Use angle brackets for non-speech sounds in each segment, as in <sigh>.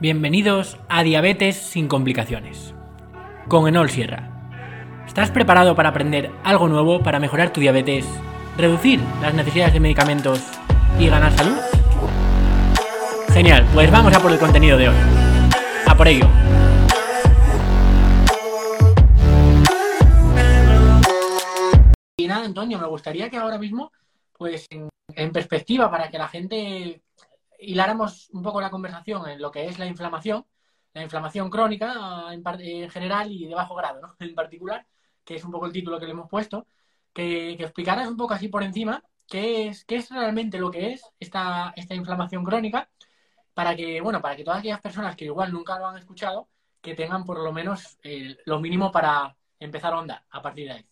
Bienvenidos a Diabetes sin complicaciones. Con Enol Sierra. ¿Estás preparado para aprender algo nuevo para mejorar tu diabetes, reducir las necesidades de medicamentos y ganar salud? Genial, pues vamos a por el contenido de hoy. A por ello. Y nada, Antonio, me gustaría que ahora mismo, pues en, en perspectiva, para que la gente hiláramos un poco la conversación en lo que es la inflamación, la inflamación crónica en, en general y de bajo grado, <laughs> en particular, que es un poco el título que le hemos puesto, que, que explicaras un poco así por encima qué es, qué es realmente lo que es esta, esta inflamación crónica, para que, bueno, para que todas aquellas personas que igual nunca lo han escuchado, que tengan por lo menos eh, lo mínimo para empezar a andar a partir de ahí.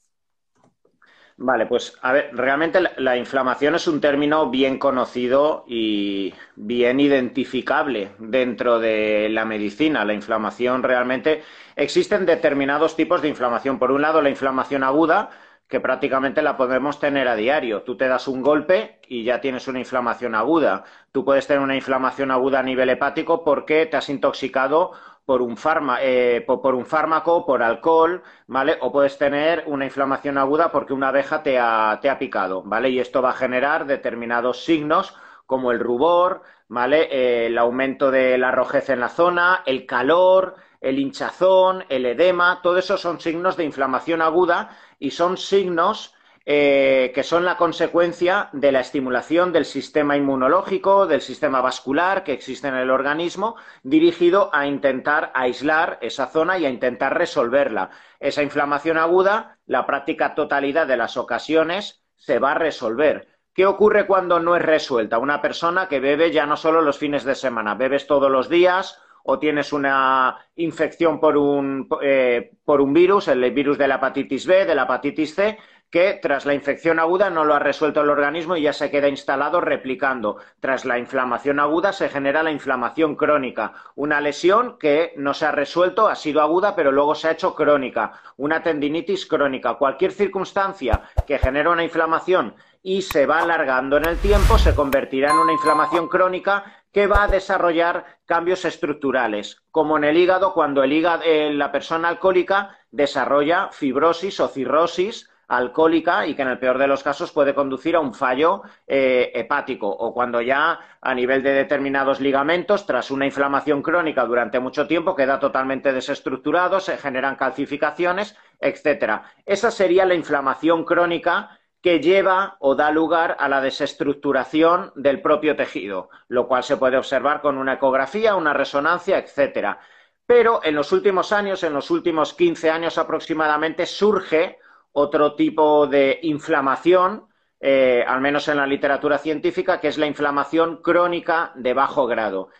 Vale, pues a ver, realmente la, la, inflamación es un término bien conocido y bien identificable dentro de la medicina. La inflamación realmente existen determinados tipos de inflamación. Por un lado, la inflamación aguda, que prácticamente la podemos tener a diario. Tú te das un golpe y ya tienes una inflamación aguda. Tú puedes tener una inflamación aguda a nivel hepático porque te has intoxicado por un, eh, por, un, fármaco, por alcohol, ¿vale? O puedes tener una inflamación aguda porque una abeja te ha, te ha picado, ¿vale? Y esto va a generar determinados signos como el rubor, ¿vale? Eh, el aumento de la rojez en la zona, el calor, el hinchazón, el edema, todo eso son signos de inflamación aguda y son signos eh, que son la consecuencia de la estimulación del sistema inmunológico, del sistema vascular que existe en el organismo, dirigido a intentar aislar esa zona y a intentar resolverla. Esa inflamación aguda, la práctica totalidad de las ocasiones, se va a resolver. ¿Qué ocurre cuando no es resuelta? Una persona que bebe ya no solo los fines de semana, bebes todos los días o tienes una infección por un, eh, por un virus, el virus de la hepatitis B, de la hepatitis C, que tras la infección aguda no lo ha resuelto el organismo y ya se queda instalado replicando. Tras la inflamación aguda se genera la inflamación crónica, una lesión que no se ha resuelto, ha sido aguda, pero luego se ha hecho crónica, una tendinitis crónica. Cualquier circunstancia que genere una inflamación y se va alargando en el tiempo se convertirá en una inflamación crónica que va a desarrollar cambios estructurales, como en el hígado cuando el hígado, eh, la persona alcohólica desarrolla fibrosis o cirrosis alcohólica y que en el peor de los casos puede conducir a un fallo eh, hepático o cuando ya a nivel de determinados ligamentos, tras una inflamación crónica durante mucho tiempo, queda totalmente desestructurado, se generan calcificaciones, etcétera. Esa sería la inflamación crónica que lleva o da lugar a la desestructuración del propio tejido, lo cual se puede observar con una ecografía, una resonancia, etcétera. Pero en los últimos años, en los últimos 15 años aproximadamente, surge otro tipo de inflamación, eh, al menos en la literatura científica, que es la inflamación crónica de bajo grado.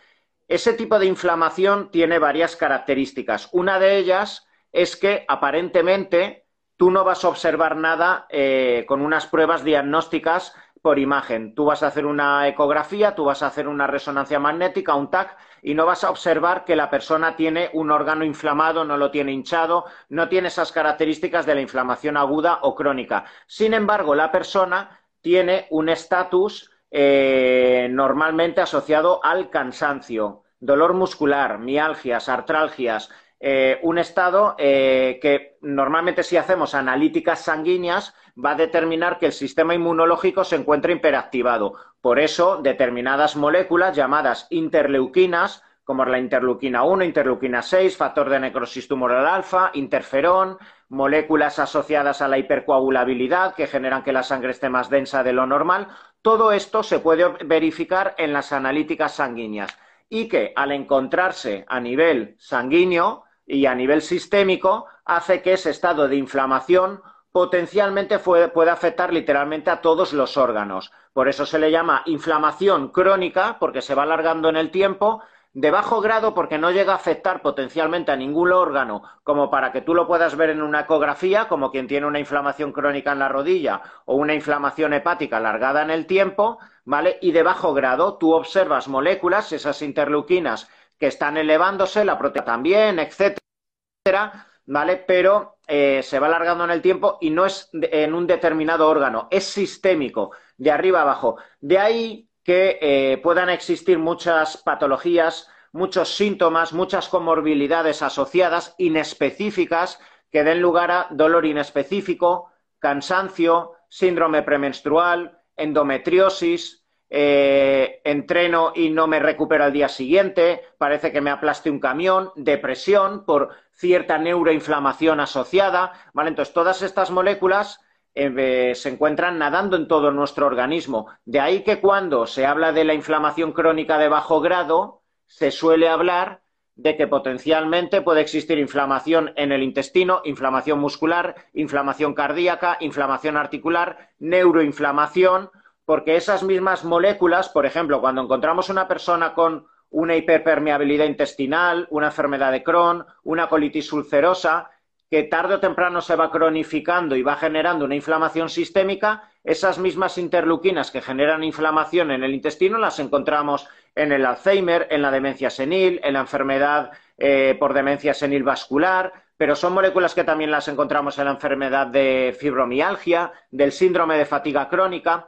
Ese tipo de inflamación tiene varias características. Una de ellas es que aparentemente tú no vas a observar nada eh, con unas pruebas diagnósticas por imagen. Tú vas a hacer una ecografía, tú vas a hacer una resonancia magnética, un TAC, y no vas a observar que la persona tiene un órgano inflamado, no lo tiene hinchado, no tiene esas características de la inflamación aguda o crónica. Sin embargo, la persona tiene un estatus eh, normalmente asociado al cansancio, dolor muscular, mialgias, artralgias, eh, un estado eh, que normalmente si hacemos analíticas sanguíneas va a determinar que el sistema inmunológico se encuentra hiperactivado. Por eso, determinadas moléculas llamadas interleuquinas, como la interleuquina 1, interleuquina 6, factor de necrosis tumoral alfa, interferón, moléculas asociadas a la hipercoagulabilidad que generan que la sangre esté más densa de lo normal, todo esto se puede verificar en las analíticas sanguíneas y que al encontrarse a nivel sanguíneo y a nivel sistémico hace que ese estado de inflamación potencialmente puede afectar literalmente a todos los órganos. Por eso se le llama inflamación crónica, porque se va alargando en el tiempo, de bajo grado porque no llega a afectar potencialmente a ningún órgano, como para que tú lo puedas ver en una ecografía, como quien tiene una inflamación crónica en la rodilla o una inflamación hepática alargada en el tiempo, ¿vale? Y de bajo grado tú observas moléculas, esas interleuquinas que están elevándose, la proteína también, etcétera, ¿vale? Pero eh, se va alargando en el tiempo y no es en un determinado órgano, es sistémico, de arriba abajo. De ahí que eh, puedan existir muchas patologías muchos síntomas, muchas comorbilidades asociadas, inespecíficas, que den lugar a dolor inespecífico, cansancio, síndrome premenstrual, endometriosis, eh, entreno y no me recupero al día siguiente, parece que me aplaste un camión, depresión por cierta neuroinflamación asociada, ¿vale? Entonces, todas estas moléculas eh, se encuentran nadando en todo nuestro organismo. De ahí que cuando se habla de la inflamación crónica de bajo grado, se suele hablar de que potencialmente puede existir inflamación en el intestino, inflamación muscular, inflamación cardíaca, inflamación articular, neuroinflamación, porque esas mismas moléculas, por ejemplo, cuando encontramos una persona con una hiperpermeabilidad intestinal, una enfermedad de Crohn, una colitis ulcerosa, que tarde o temprano se va cronificando y va generando una inflamación sistémica, esas mismas interleuquinas que generan inflamación en el intestino las encontramos en el Alzheimer, en la demencia senil, en la enfermedad eh, por demencia senil vascular, pero son moléculas que también las encontramos en la enfermedad de fibromialgia, del síndrome de fatiga crónica.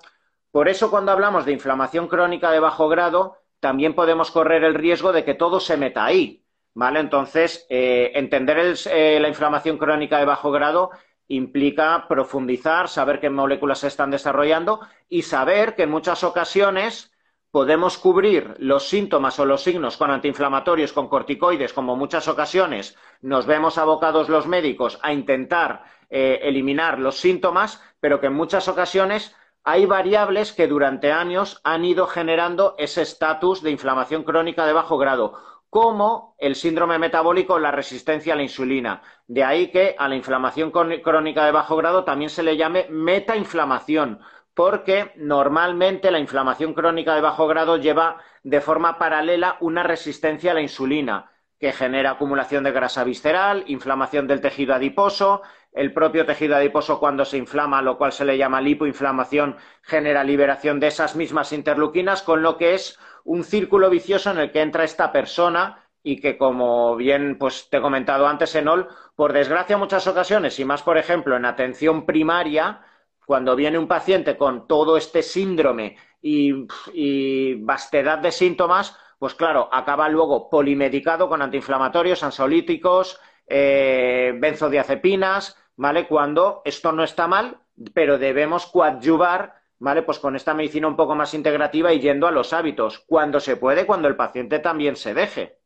Por eso, cuando hablamos de inflamación crónica de bajo grado, también podemos correr el riesgo de que todo se meta ahí, ¿Vale? Entonces, eh, entender eh, la inflamación crónica de bajo grado implica profundizar, saber qué moléculas se están desarrollando y saber que en muchas ocasiones podemos cubrir los síntomas o los signos con antiinflamatorios, con corticoides, como muchas ocasiones nos vemos abocados los médicos a intentar eh, eliminar los síntomas, pero que en muchas ocasiones hay variables que durante años han ido generando ese estatus de inflamación crónica de bajo grado como el síndrome metabólico o la resistencia a la insulina. De ahí que a la inflamación crónica de bajo grado también se le llame metainflamación, porque normalmente la inflamación crónica de bajo grado lleva de forma paralela una resistencia a la insulina, que genera acumulación de grasa visceral, inflamación del tejido adiposo, el propio tejido adiposo cuando se inflama, lo cual se le llama lipoinflamación, genera liberación de esas mismas interleuquinas, con lo que es un círculo vicioso en el que entra esta persona y que, como bien pues, te he comentado antes, Enol, por desgracia, en muchas ocasiones, y más, por ejemplo, en atención primaria, cuando viene un paciente con todo este síndrome y, vastedad de síntomas, pues claro, acaba luego polimedicado con antiinflamatorios, ansiolíticos, eh, benzodiazepinas, ¿vale? Cuando esto no está mal, pero debemos coadyuvar ¿vale? Pues con esta medicina un poco más integrativa y yendo a los hábitos, cuando se puede, cuando el paciente también se deje.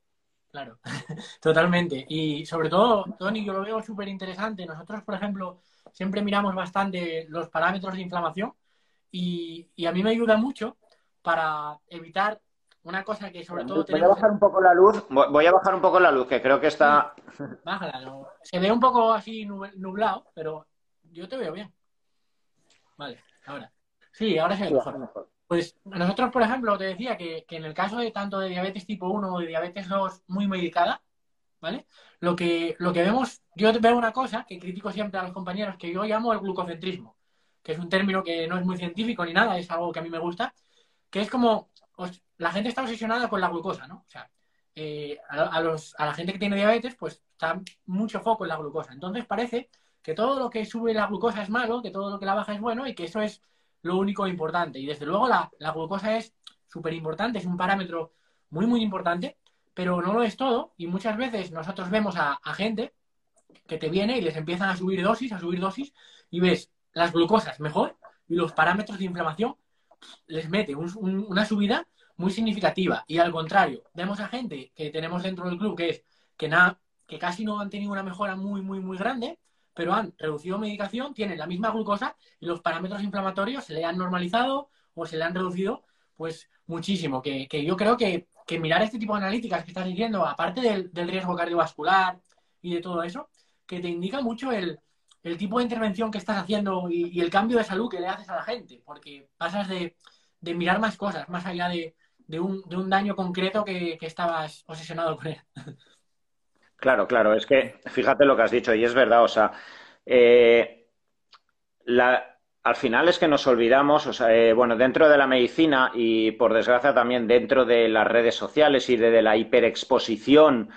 Claro, <laughs> totalmente. Y sobre todo, Tony, yo lo veo súper interesante. Nosotros, por ejemplo, siempre miramos bastante los parámetros de inflamación y, a mí me ayuda mucho para evitar una cosa que sobre todo... Voy a bajar un poco la luz, voy a bajar un poco la luz, que creo que está... bájala, se ve un poco así nublado, pero yo te veo bien. Vale, ahora. Sí, ahora sí, mejor. Pues nosotros, por ejemplo, te decía que, en el caso de tanto de diabetes tipo 1 o de diabetes 2 muy medicada, ¿vale? Lo que, lo que vemos, yo veo una cosa que critico siempre a los compañeros, que yo llamo el glucocentrismo, que es un término que no es muy científico ni nada, es algo que a mí me gusta, que es como la gente está obsesionada con la glucosa, ¿no? O sea, eh, a, la gente que tiene diabetes, pues está mucho foco en la glucosa. Entonces parece que todo lo que sube la glucosa es malo, que todo lo que la baja es bueno y que eso es lo único importante. Y desde luego la, glucosa es súper importante, es un parámetro muy, muy importante, pero no lo es todo. Y muchas veces nosotros vemos a, gente que te viene y les empiezan a subir dosis, a subir dosis, y ves las glucosas mejor y los parámetros de inflamación les mete una subida muy significativa. Y al contrario, vemos a gente que tenemos dentro del club que es que, nada, que casi no han tenido una mejora muy, muy, muy grande, pero han reducido medicación, tienen la misma glucosa y los parámetros inflamatorios se le han normalizado o se le han reducido pues muchísimo. Que, yo creo que, mirar este tipo de analíticas que estás diciendo, aparte del, riesgo cardiovascular y de todo eso, que te indica mucho el, tipo de intervención que estás haciendo y, el cambio de salud que le haces a la gente, porque pasas de, mirar más cosas, más allá de, un, daño concreto que, que estabas obsesionado con él. Claro, claro, es que fíjate lo que has dicho y es verdad, o sea, eh, al final es que nos olvidamos, o sea, eh, bueno, dentro de la medicina y por desgracia también dentro de las redes sociales y de, la hiperexposición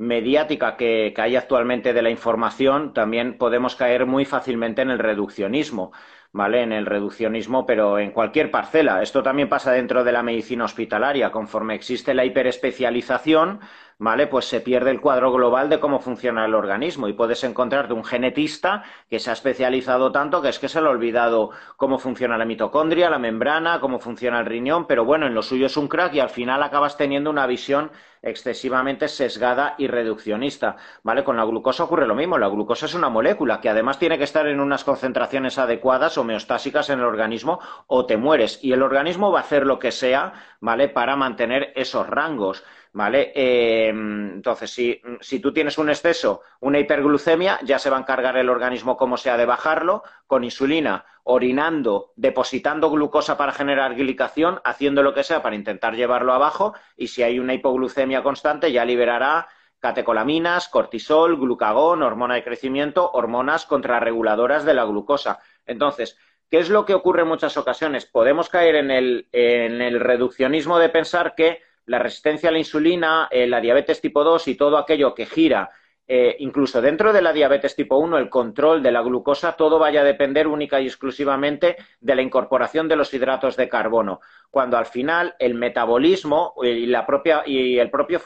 mediática que, hay actualmente de la información, también podemos caer muy fácilmente en el reduccionismo. ¿vale? En el reduccionismo, pero en cualquier parcela. Esto también pasa dentro de la medicina hospitalaria. Conforme existe la hiperespecialización, ¿vale? Pues se pierde el cuadro global de cómo funciona el organismo y puedes encontrarte un genetista que se ha especializado tanto que es que se le ha olvidado cómo funciona la mitocondria, la membrana, cómo funciona el riñón, pero bueno, en lo suyo es un crack y al final acabas teniendo una visión excesivamente sesgada y reduccionista, ¿vale? Con la glucosa ocurre lo mismo, la glucosa es una molécula que además tiene que estar en unas concentraciones adecuadas homeostásicas en el organismo o te mueres y el organismo va a hacer lo que sea, ¿vale? Para mantener esos rangos. ¿Vale? Eh, entonces, si, si, tú tienes un exceso, una hiperglucemia, ya se va a encargar el organismo como sea de bajarlo, con insulina, orinando, depositando glucosa para generar glicación, haciendo lo que sea para intentar llevarlo abajo, y si hay una hipoglucemia constante, ya liberará catecolaminas, cortisol, glucagón, hormona de crecimiento, hormonas contrarreguladoras de la glucosa. Entonces, ¿qué es lo que ocurre en muchas ocasiones? Podemos caer en el, en el reduccionismo de pensar que la resistencia a la insulina, eh, la diabetes tipo 2 y todo aquello que gira, eh, incluso dentro de la diabetes tipo 1, el control de la glucosa, todo vaya a depender única y exclusivamente de la incorporación de los hidratos de carbono, cuando al final el metabolismo y, la propia, y el propio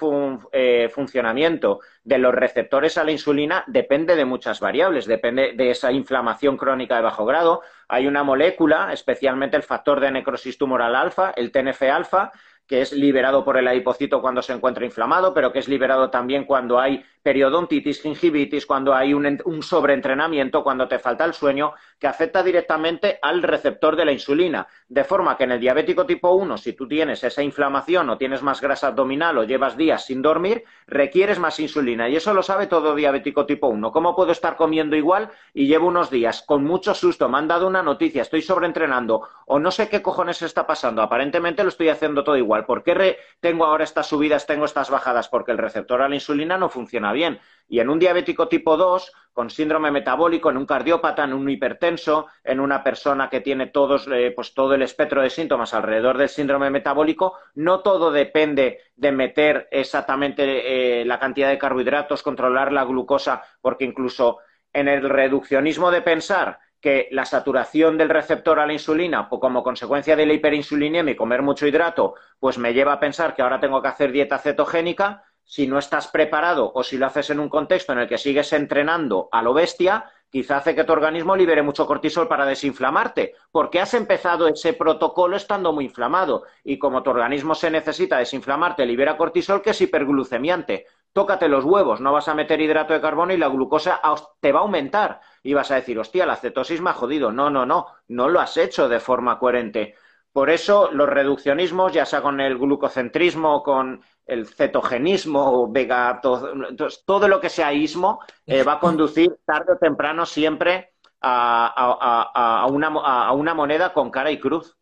eh, funcionamiento de los receptores a la insulina depende de muchas variables, depende de esa inflamación crónica de bajo grado. Hay una molécula, especialmente el factor de necrosis tumoral alfa, el TNF-alfa, que es liberado por el adipocito cuando se encuentra inflamado, pero que es liberado también cuando hay periodontitis, gingivitis, cuando hay un, un, sobreentrenamiento, cuando te falta el sueño, que afecta directamente al receptor de la insulina. De forma que en el diabético tipo 1, si tú tienes esa inflamación o tienes más grasa abdominal o llevas días sin dormir, requieres más insulina. Y eso lo sabe todo diabético tipo 1. ¿Cómo puedo estar comiendo igual y llevo unos días con mucho susto? Me han dado una noticia, estoy sobreentrenando o no sé qué cojones está pasando. Aparentemente lo estoy haciendo todo igual ¿Por qué tengo ahora estas subidas, tengo estas bajadas? Porque el receptor a la insulina no funciona bien. Y en un diabético tipo 2, con síndrome metabólico, en un cardiópata, en un hipertenso, en una persona que tiene todos, eh, pues todo el espectro de síntomas alrededor del síndrome metabólico, no todo depende de meter exactamente eh, la cantidad de carbohidratos, controlar la glucosa, porque incluso en el reduccionismo de pensar que la saturación del receptor a la insulina, como consecuencia de la hiperinsulinemia y comer mucho hidrato, pues me lleva a pensar que ahora tengo que hacer dieta cetogénica. Si no estás preparado o si lo haces en un contexto en el que sigues entrenando a lo bestia, quizá hace que tu organismo libere mucho cortisol para desinflamarte, porque has empezado ese protocolo estando muy inflamado. Y como tu organismo se necesita desinflamarte, libera cortisol que es hiperglucemiante tócate los huevos, no vas a meter hidrato de carbono y la glucosa te va a aumentar. Y vas a decir, hostia, la cetosis me ha jodido. No, no, no, no lo has hecho de forma coherente. Por eso los reduccionismos, ya sea con el glucocentrismo, con el cetogenismo, o vega, todo, lo que sea ismo, eh, va a conducir tarde o temprano siempre a, una, a, una, moneda con cara y cruz.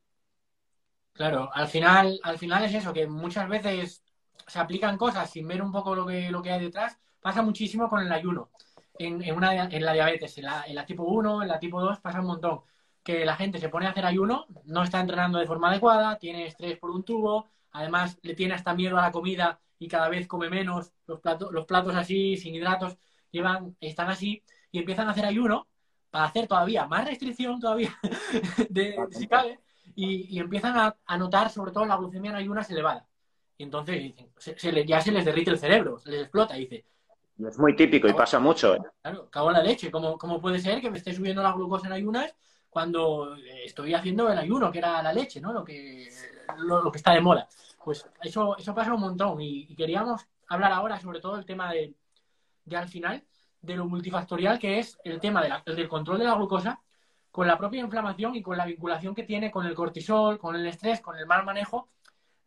Claro, al final, al final es eso, que muchas veces se aplican cosas sin ver un poco lo que, lo que hay detrás, pasa muchísimo con el ayuno. En, en, una, en la diabetes, en la, en la, tipo 1, en la tipo 2, pasa un montón. Que la gente se pone a hacer ayuno, no está entrenando de forma adecuada, tiene estrés por un tubo, además le tiene hasta miedo a la comida y cada vez come menos, los platos, los platos así, sin hidratos, llevan, están así y empiezan a hacer ayuno para hacer todavía más restricción todavía <laughs> de, si cabe y, y empiezan a, a, notar sobre todo la glucemia en ayunas elevada. Y entonces se, ya se les derrite el cerebro, se les explota. Y dice, es muy típico y pasa mucho. ¿eh? Claro, cago en la leche. ¿Cómo, ¿Cómo, puede ser que me esté subiendo la glucosa en ayunas cuando estoy haciendo el ayuno, que era la leche, ¿no? Lo que, lo, que está de moda. Pues eso, eso pasa un montón. Y, queríamos hablar ahora sobre todo el tema de, de, al final, de lo multifactorial que es el tema de del control de la glucosa con la propia inflamación y con la vinculación que tiene con el cortisol, con el estrés, con el mal manejo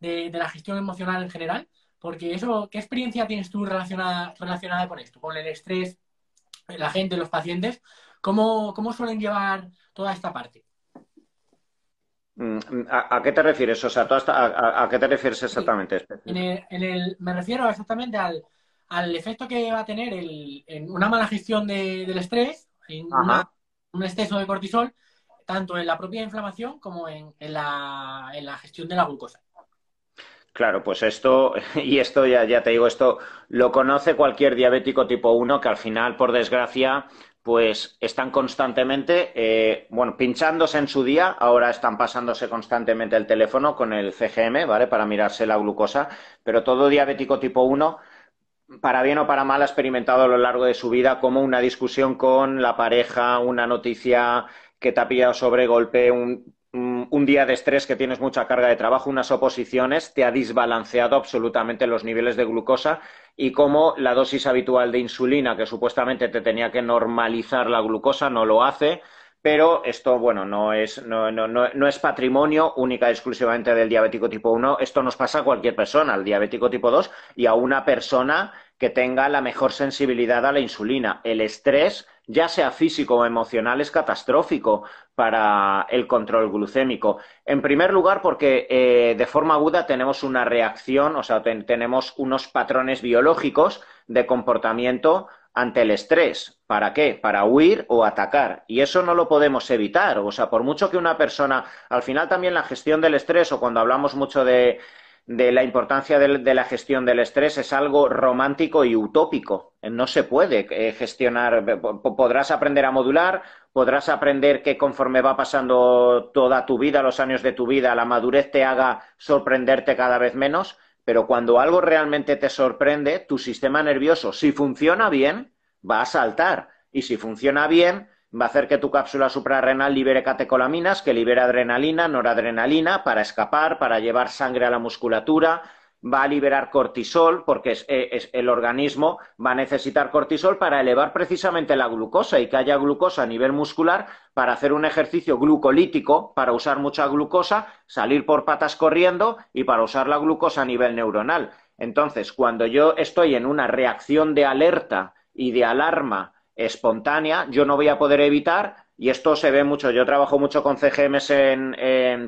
de, la gestión emocional en general? Porque eso, ¿qué experiencia tienes tú relacionada, relacionada con esto? Con el estrés, la gente, los pacientes. ¿Cómo, cómo suelen llevar toda esta parte? Mm, ¿A, qué te refieres? O sea, a, qué te refieres exactamente? En el, me refiero exactamente al, al, efecto que va a tener el, en una mala gestión del estrés, en un exceso de cortisol, tanto en la propia inflamación como en, en, la, en la gestión de la glucosa. Claro, pues esto, <laughs> y esto ya, ya te digo, esto lo conoce cualquier diabético tipo 1 que al final, por desgracia, pues están constantemente, eh, bueno, pinchándose en su día, ahora están pasándose constantemente el teléfono con el CGM, ¿vale? Para mirarse la glucosa, pero todo diabético tipo 1, para bien o para mal, ha experimentado a lo largo de su vida como una discusión con la pareja, una noticia que te ha pillado sobre golpe, un, un día de estrés que tienes mucha carga de trabajo, unas oposiciones, te ha desbalanceado absolutamente los niveles de glucosa y cómo la dosis habitual de insulina, que supuestamente te tenía que normalizar la glucosa, no lo hace. Pero esto, bueno, no es, no, no, no es patrimonio única y exclusivamente del diabético tipo 1. Esto nos pasa a cualquier persona, al diabético tipo 2 y a una persona que tenga la mejor sensibilidad a la insulina. El estrés ya sea físico o emocional, es catastrófico para el control glucémico. En primer lugar, porque eh, de forma aguda tenemos una reacción, o sea, tenemos unos patrones biológicos de comportamiento ante el estrés. ¿Para qué? Para huir o atacar. Y eso no lo podemos evitar. O sea, por mucho que una persona, al final también la gestión del estrés o cuando hablamos mucho de de la importancia de, la gestión del estrés es algo romántico y utópico. No se puede eh, gestionar. Podrás aprender a modular, podrás aprender que conforme va pasando toda tu vida, los años de tu vida, la madurez te haga sorprenderte cada vez menos, pero cuando algo realmente te sorprende, tu sistema nervioso, si funciona bien, va a saltar. Y si funciona bien, va a hacer que tu cápsula suprarrenal libere catecolaminas, que libera adrenalina, noradrenalina, para escapar, para llevar sangre a la musculatura, va a liberar cortisol, porque eh, el organismo va a necesitar cortisol para elevar precisamente la glucosa y que haya glucosa a nivel muscular para hacer un ejercicio glucolítico, para usar mucha glucosa, salir por patas corriendo y para usar la glucosa a nivel neuronal. Entonces, cuando yo estoy en una reacción de alerta y de alarma espontánea, yo no voy a poder evitar, y esto se ve mucho, yo trabajo mucho con CGMs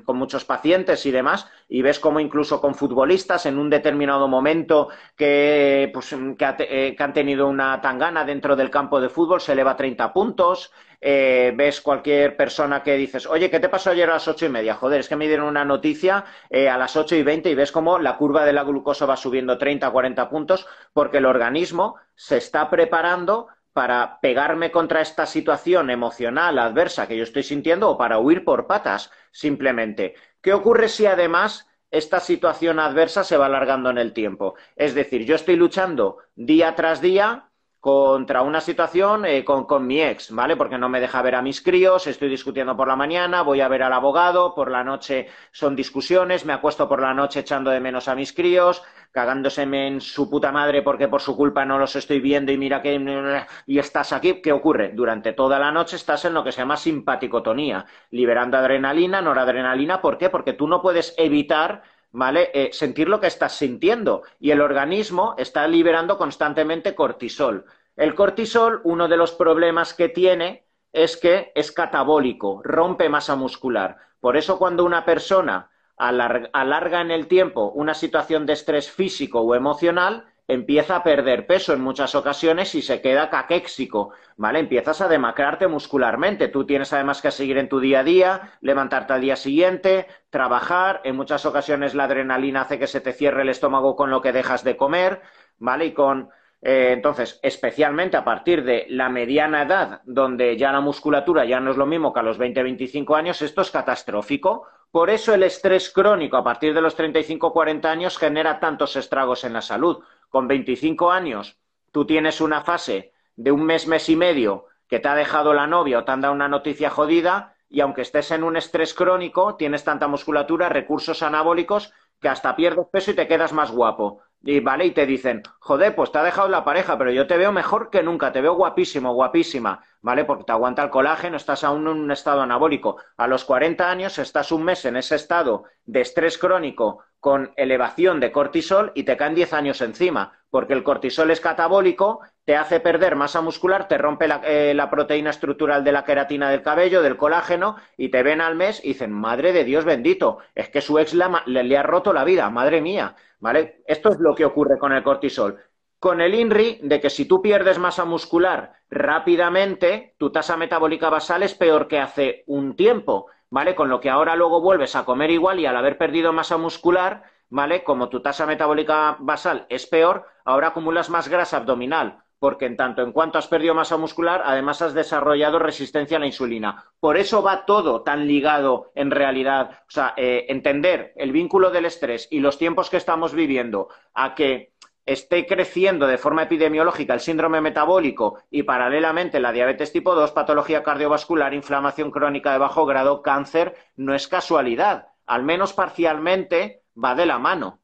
con muchos pacientes y demás, y ves como incluso con futbolistas en un determinado momento que, pues, eh, que, han tenido una tangana dentro del campo de fútbol, se eleva 30 puntos, eh, ves cualquier persona que dices, oye, ¿qué te pasó ayer a las ocho y media? Joder, es que me dieron una noticia eh, a las ocho y veinte y ves cómo la curva de la glucosa va subiendo 30, 40 puntos porque el organismo se está preparando para pegarme contra esta situación emocional adversa que yo estoy sintiendo o para huir por patas, simplemente. ¿Qué ocurre si además esta situación adversa se va alargando en el tiempo? Es decir, yo estoy luchando día tras día contra una situación eh, con, con, mi ex, ¿vale? Porque no me deja ver a mis críos, estoy discutiendo por la mañana, voy a ver al abogado, por la noche son discusiones, me acuesto por la noche echando de menos a mis críos, cagándoseme en su puta madre porque por su culpa no los estoy viendo y mira que... y estás aquí, ¿qué ocurre? Durante toda la noche estás en lo que se llama simpaticotonía, liberando adrenalina, noradrenalina, ¿por qué? Porque tú no puedes evitar ¿vale? Eh, sentir lo que estás sintiendo y el organismo está liberando constantemente cortisol. El cortisol, uno de los problemas que tiene es que es catabólico, rompe masa muscular. Por eso cuando una persona alarga en el tiempo una situación de estrés físico o emocional, empieza a perder peso en muchas ocasiones y se queda caquéxico, ¿vale? Empiezas a demacrarte muscularmente. Tú tienes además que seguir en tu día a día, levantarte al día siguiente, trabajar. En muchas ocasiones la adrenalina hace que se te cierre el estómago con lo que dejas de comer, ¿vale? Y con eh, entonces, especialmente a partir de la mediana edad, donde ya la musculatura ya no es lo mismo que a los 20-25 años, esto es catastrófico. Por eso el estrés crónico a partir de los 35-40 años genera tantos estragos en la salud con 25 años tú tienes una fase de un mes, mes y medio que te ha dejado la novia o te han dado una noticia jodida y aunque estés en un estrés crónico, tienes tanta musculatura, recursos anabólicos, que hasta pierdes peso y te quedas más guapo. Y vale, y te dicen, joder, pues te ha dejado la pareja, pero yo te veo mejor que nunca, te veo guapísimo, guapísima, ¿vale? Porque te aguanta el colágeno, estás aún en un estado anabólico. A los 40 años estás un mes en ese estado de estrés crónico con elevación de cortisol y te caen 10 años encima, porque el cortisol es catabólico, te hace perder masa muscular, te rompe la, eh, proteína estructural de la queratina del cabello, del colágeno, y te ven al mes y dicen, madre de Dios bendito, es que su ex le, le ha roto la vida, madre mía, ¿vale? Esto es lo que ocurre con el cortisol. Con el INRI, de que si tú pierdes masa muscular rápidamente, tu tasa metabólica basal es peor que hace un tiempo. ¿vale? Con lo que ahora luego vuelves a comer igual y al haber perdido masa muscular, ¿vale? Como tu tasa metabólica basal es peor, ahora acumulas más grasa abdominal. porque en tanto en cuanto has perdido masa muscular, además has desarrollado resistencia a la insulina. Por eso va todo tan ligado en realidad. O sea, eh, entender el vínculo del estrés y los tiempos que estamos viviendo a que esté creciendo de forma epidemiológica el síndrome metabólico y paralelamente la diabetes tipo 2, patología cardiovascular, inflamación crónica de bajo grado, cáncer, no es casualidad. Al menos parcialmente va de la mano.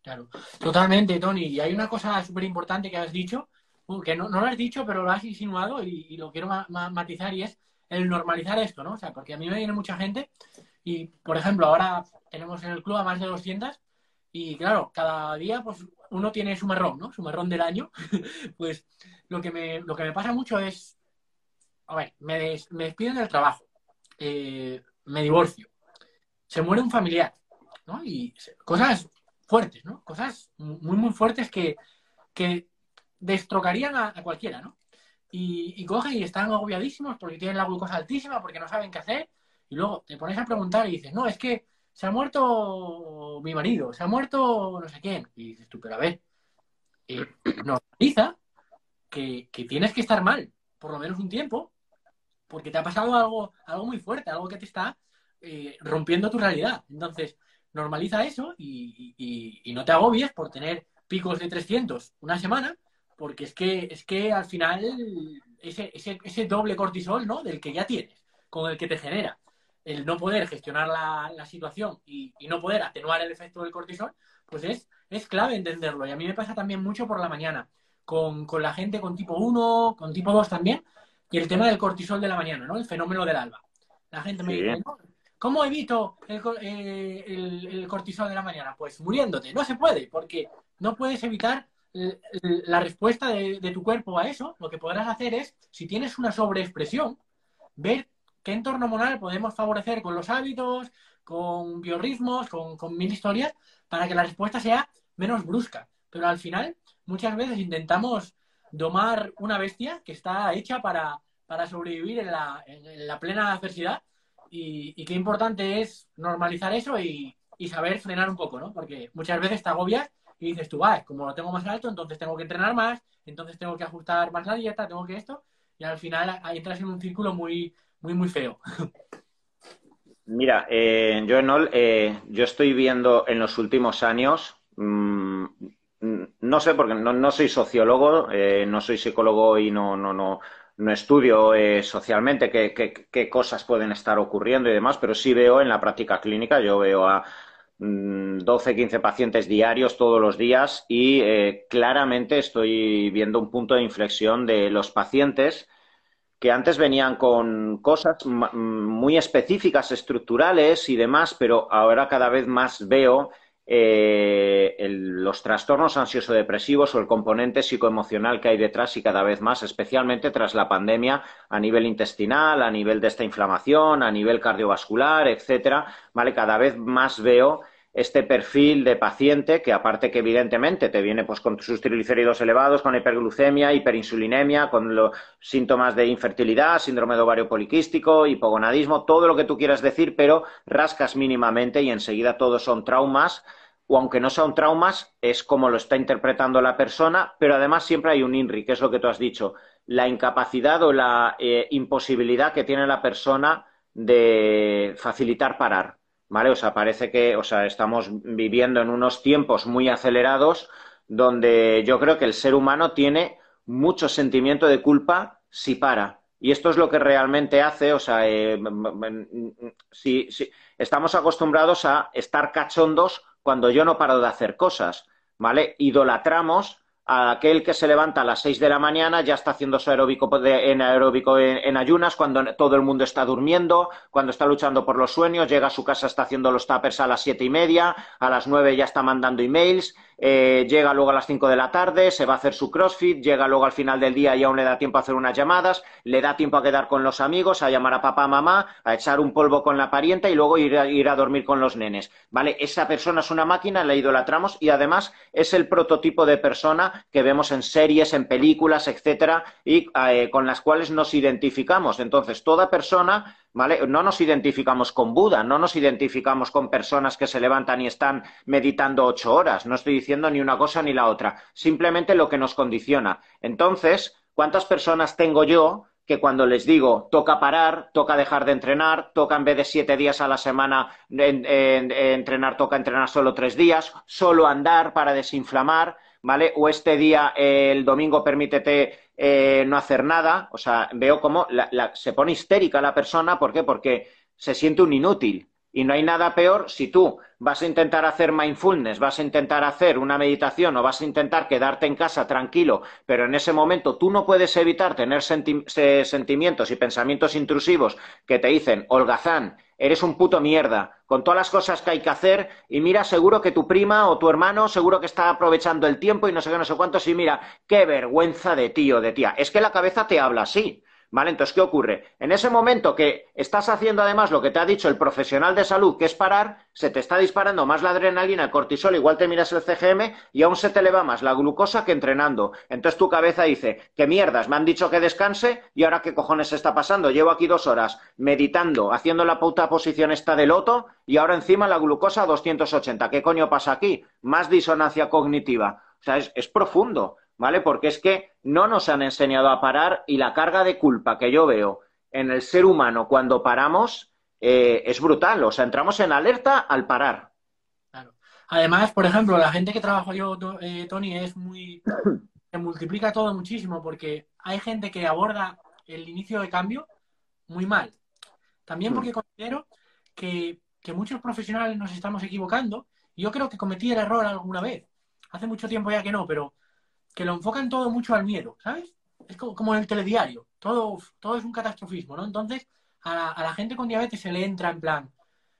Claro, totalmente, Tony. Y hay una cosa súper importante que has dicho, que no, lo has dicho, pero lo has insinuado y, lo quiero matizar y es el normalizar esto, ¿no? O sea, porque a mí me viene mucha gente y, por ejemplo, ahora tenemos en el club a más de 200 y, claro, cada día pues uno tiene su marrón, ¿no? Su marrón del año. <laughs> pues lo que, me, lo que me pasa mucho es, a ver, me, despiden del trabajo, eh, me divorcio, se muere un familiar, ¿no? Y cosas fuertes, ¿no? Cosas muy, muy fuertes que, que destrocarían a, cualquiera, ¿no? Y, y, cogen y están agobiadísimos porque tienen la glucosa altísima, porque no saben qué hacer. Y luego te pones a preguntar y dices, no, es que se ha muerto mi marido, se ha muerto no sé quién. Y dices tú, pero a ver, eh, <clears throat> normaliza que, tienes que estar mal, por lo menos un tiempo, porque te ha pasado algo, algo muy fuerte, algo que te está eh, rompiendo tu realidad. Entonces, normaliza eso y, no te agobies por tener picos de 300 una semana, porque es que, es que al final ese, ese, ese doble cortisol ¿no? del que ya tienes, con el que te genera el no poder gestionar la, situación y, no poder atenuar el efecto del cortisol, pues es, es clave entenderlo. Y a mí me pasa también mucho por la mañana, con, la gente con tipo 1, con tipo 2 también, y el tema del cortisol de la mañana, ¿no? El fenómeno del alba. La gente me dice, ¿cómo evito eh, el, cortisol de la mañana? Pues muriéndote. No se puede, porque no puedes evitar la respuesta de, de tu cuerpo a eso. Lo que podrás hacer es, si tienes una sobreexpresión, ver qué entorno hormonal podemos favorecer con los hábitos, con biorritmos, con, mil historias, para que la respuesta sea menos brusca. Pero al final, muchas veces intentamos domar una bestia que está hecha para, sobrevivir en la, plena adversidad. Y, qué importante es normalizar eso y, saber frenar un poco, ¿no? Porque muchas veces te agobias y dices tú, va, como lo tengo más alto, entonces tengo que entrenar más, entonces tengo que ajustar más la dieta, tengo que esto, y al final entras en un círculo muy, muy, muy feo. Mira, eh, yo, eh, yo estoy viendo en los últimos años, mm, no sé, porque no, soy sociólogo, eh, no soy psicólogo y no, no, no, no estudio eh, socialmente qué, qué, cosas pueden estar ocurriendo y demás, pero sí veo en la práctica clínica, yo veo a 12, mm, 15 pacientes diarios todos los días y claramente estoy viendo un punto de inflexión de los pacientes que antes venían con cosas muy específicas, estructurales y demás, pero ahora cada vez más veo eh, los trastornos ansioso-depresivos o el componente psicoemocional que hay detrás y cada vez más, especialmente tras la pandemia a nivel intestinal, a nivel de esta inflamación, a nivel cardiovascular, etcétera, ¿vale? Cada vez más veo este perfil de paciente que aparte que evidentemente te viene pues con sus triglicéridos elevados, con hiperglucemia, hiperinsulinemia, con los síntomas de infertilidad, síndrome de ovario poliquístico, hipogonadismo, todo lo que tú quieras decir, pero rascas mínimamente y enseguida todos son traumas o aunque no son traumas, es como lo está interpretando la persona, pero además siempre hay un INRI, que es lo que tú has dicho, la incapacidad o la eh, imposibilidad que tiene la persona de facilitar parar. ¿Vale? O sea, parece que, o sea, estamos viviendo en unos tiempos muy acelerados donde yo creo que el ser humano tiene mucho sentimiento de culpa si para. Y esto es lo que realmente hace, o sea, eh, si, estamos acostumbrados a estar cachondos cuando yo no paro de hacer cosas, ¿vale? Idolatramos aquel que se levanta a las seis de la mañana, ya está haciendo su aeróbico en aeróbico en, ayunas, cuando todo el mundo está durmiendo, cuando está luchando por los sueños, llega a su casa, está haciendo los tappers a las siete y media, a las nueve ya está mandando emails, eh, llega luego a las 5 de la tarde, se va a hacer su crossfit, llega luego al final del día y aún le da tiempo a hacer unas llamadas, le da tiempo a quedar con los amigos, a llamar a papá, mamá, a echar un polvo con la parienta y luego ir a, ir a dormir con los nenes. ¿Vale? Esa persona es una máquina, la idolatramos y además es el prototipo de persona que vemos en series, en películas, etcétera, y eh, con las cuales nos identificamos. Entonces, toda persona ¿vale? No nos identificamos con Buda, no nos identificamos con personas que se levantan y están meditando ocho horas. No estoy diciendo ni una cosa ni la otra, simplemente lo que nos condiciona. Entonces, ¿cuántas personas tengo yo que cuando les digo toca parar, toca dejar de entrenar, toca en vez de siete días a la semana entrenar, toca entrenar solo tres días, solo andar para desinflamar, ¿vale? O este día, el domingo, permítete eh, no hacer nada. O sea, veo cómo se pone histérica la persona. ¿Por qué? Porque se siente un inútil. Y no hay nada peor si tú vas a intentar hacer mindfulness, vas a intentar hacer una meditación o vas a intentar quedarte en casa tranquilo, pero en ese momento tú no puedes evitar tener sentimientos y pensamientos intrusivos que te dicen, holgazán, eres un puto mierda, con todas las cosas que hay que hacer, y mira, seguro que tu prima o tu hermano seguro que está aprovechando el tiempo y no sé qué, no sé cuántos, y mira, qué vergüenza de tío, de tía. Es que la cabeza te habla así. ¿Vale? Entonces, ¿qué ocurre? En ese momento que estás haciendo además lo que te ha dicho el profesional de salud, que es parar, se te está disparando más la adrenalina, el cortisol, igual te miras el CGM y aún se te eleva más la glucosa que entrenando. Entonces tu cabeza dice, qué mierdas, me han dicho que descanse y ahora qué cojones está pasando. Llevo aquí dos horas meditando, haciendo la puta posición esta de loto y ahora encima la glucosa a 280. ¿Qué coño pasa aquí? Más disonancia cognitiva. O sea, es profundo. ¿Vale? Porque es que no nos han enseñado a parar y la carga de culpa que yo veo en el ser humano cuando paramos eh, es brutal. O sea, entramos en alerta al parar. Claro. Además, por ejemplo, la gente que trabajo yo, eh, Tony, es muy. <clears throat> se multiplica todo muchísimo porque hay gente que aborda el inicio de cambio muy mal. También porque considero que, que muchos profesionales nos estamos equivocando. Yo creo que cometí el error alguna vez. Hace mucho tiempo ya que no, pero que lo enfocan todo mucho al miedo, ¿sabes? Es como, en el telediario, todo, todo es un catastrofismo, ¿no? Entonces, a la, gente con diabetes se le entra en plan,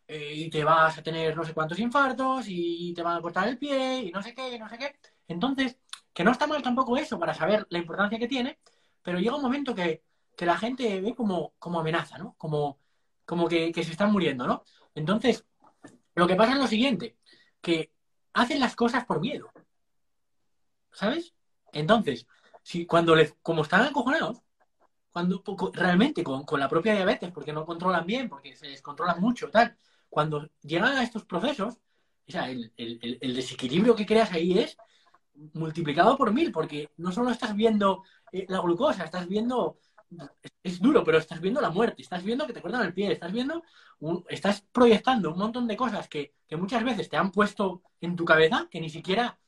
eh, y te vas a tener no sé cuántos infartos, y te van a cortar el pie, y no sé qué, y no sé qué. Entonces, que no está mal tampoco eso para saber la importancia que tiene, pero llega un momento que, la gente ve como, como amenaza, ¿no? Como, como que, que se están muriendo, ¿no? Entonces, lo que pasa es lo siguiente, que hacen las cosas por miedo. ¿Sabes? Entonces, si cuando les, como están acojonados, cuando realmente con, la propia diabetes, porque no controlan bien, porque se descontrolan mucho, tal, cuando llegan a estos procesos, o sea, el, desequilibrio que creas ahí es multiplicado por mil, porque no solo estás viendo eh, la glucosa, estás viendo, es, duro, pero estás viendo la muerte, estás viendo que te cortan el pie, estás viendo, estás proyectando un montón de cosas que, que muchas veces te han puesto en tu cabeza, que ni siquiera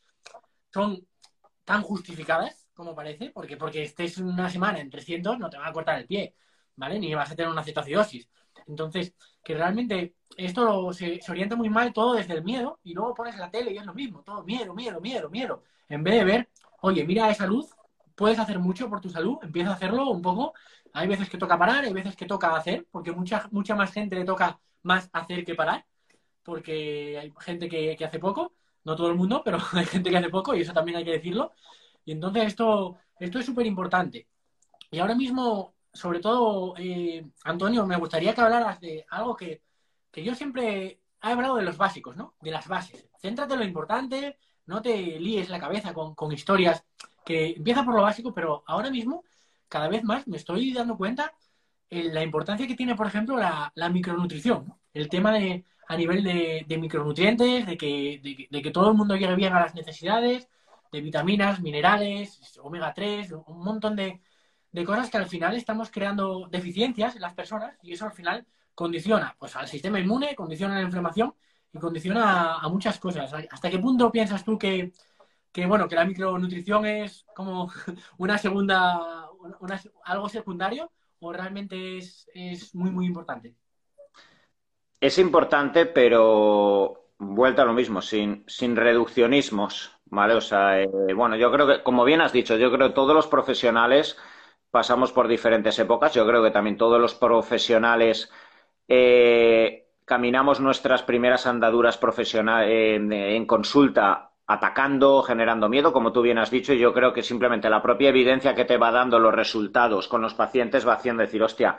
son tan justificadas como parece, porque porque estés una semana en 300 no te van a cortar el pie, ¿vale? Ni vas a tener una cetoacidosis. Entonces, que realmente esto se, orienta muy mal todo desde el miedo y luego pones la tele y es lo mismo, todo miedo, miedo, miedo, miedo. En vez de ver, oye, mira esa luz, puedes hacer mucho por tu salud, empieza a hacerlo un poco. Hay veces que toca parar, hay veces que toca hacer, porque mucha, mucha más gente le toca más hacer que parar, porque hay gente que, que hace poco no todo el mundo, pero <laughs> hay gente que hace poco y eso también hay que decirlo. Y entonces esto, esto es súper importante. Y ahora mismo, sobre todo, eh, Antonio, me gustaría que hablaras de algo que, yo siempre he hablado de los básicos, ¿no? De las bases. Céntrate en lo importante, no te líes la cabeza con, historias que empieza por lo básico, pero ahora mismo, cada vez más, me estoy dando cuenta en la importancia que tiene, por ejemplo, la, la micronutrición. El tema de a nivel de, micronutrientes, de que, de, que todo el mundo llegue bien a las necesidades, de vitaminas, minerales, omega 3, un montón de, cosas que al final estamos creando deficiencias en las personas y eso al final condiciona pues, al sistema inmune, condiciona la inflamación y condiciona a, muchas cosas. ¿Hasta qué punto piensas tú que, bueno, que la micronutrición es como <laughs> una segunda, algo secundario o realmente es, es muy, muy importante? Es importante, pero vuelta a lo mismo, sin, sin reduccionismos, ¿vale? O sea, eh, bueno, yo creo que, como bien has dicho, yo creo que todos los profesionales pasamos por diferentes épocas. Yo creo que también todos los profesionales eh, caminamos nuestras primeras andaduras profesionales en, consulta atacando, generando miedo, como tú bien has dicho, y yo creo que simplemente la propia evidencia que te va dando los resultados con los pacientes va haciendo decir, hostia,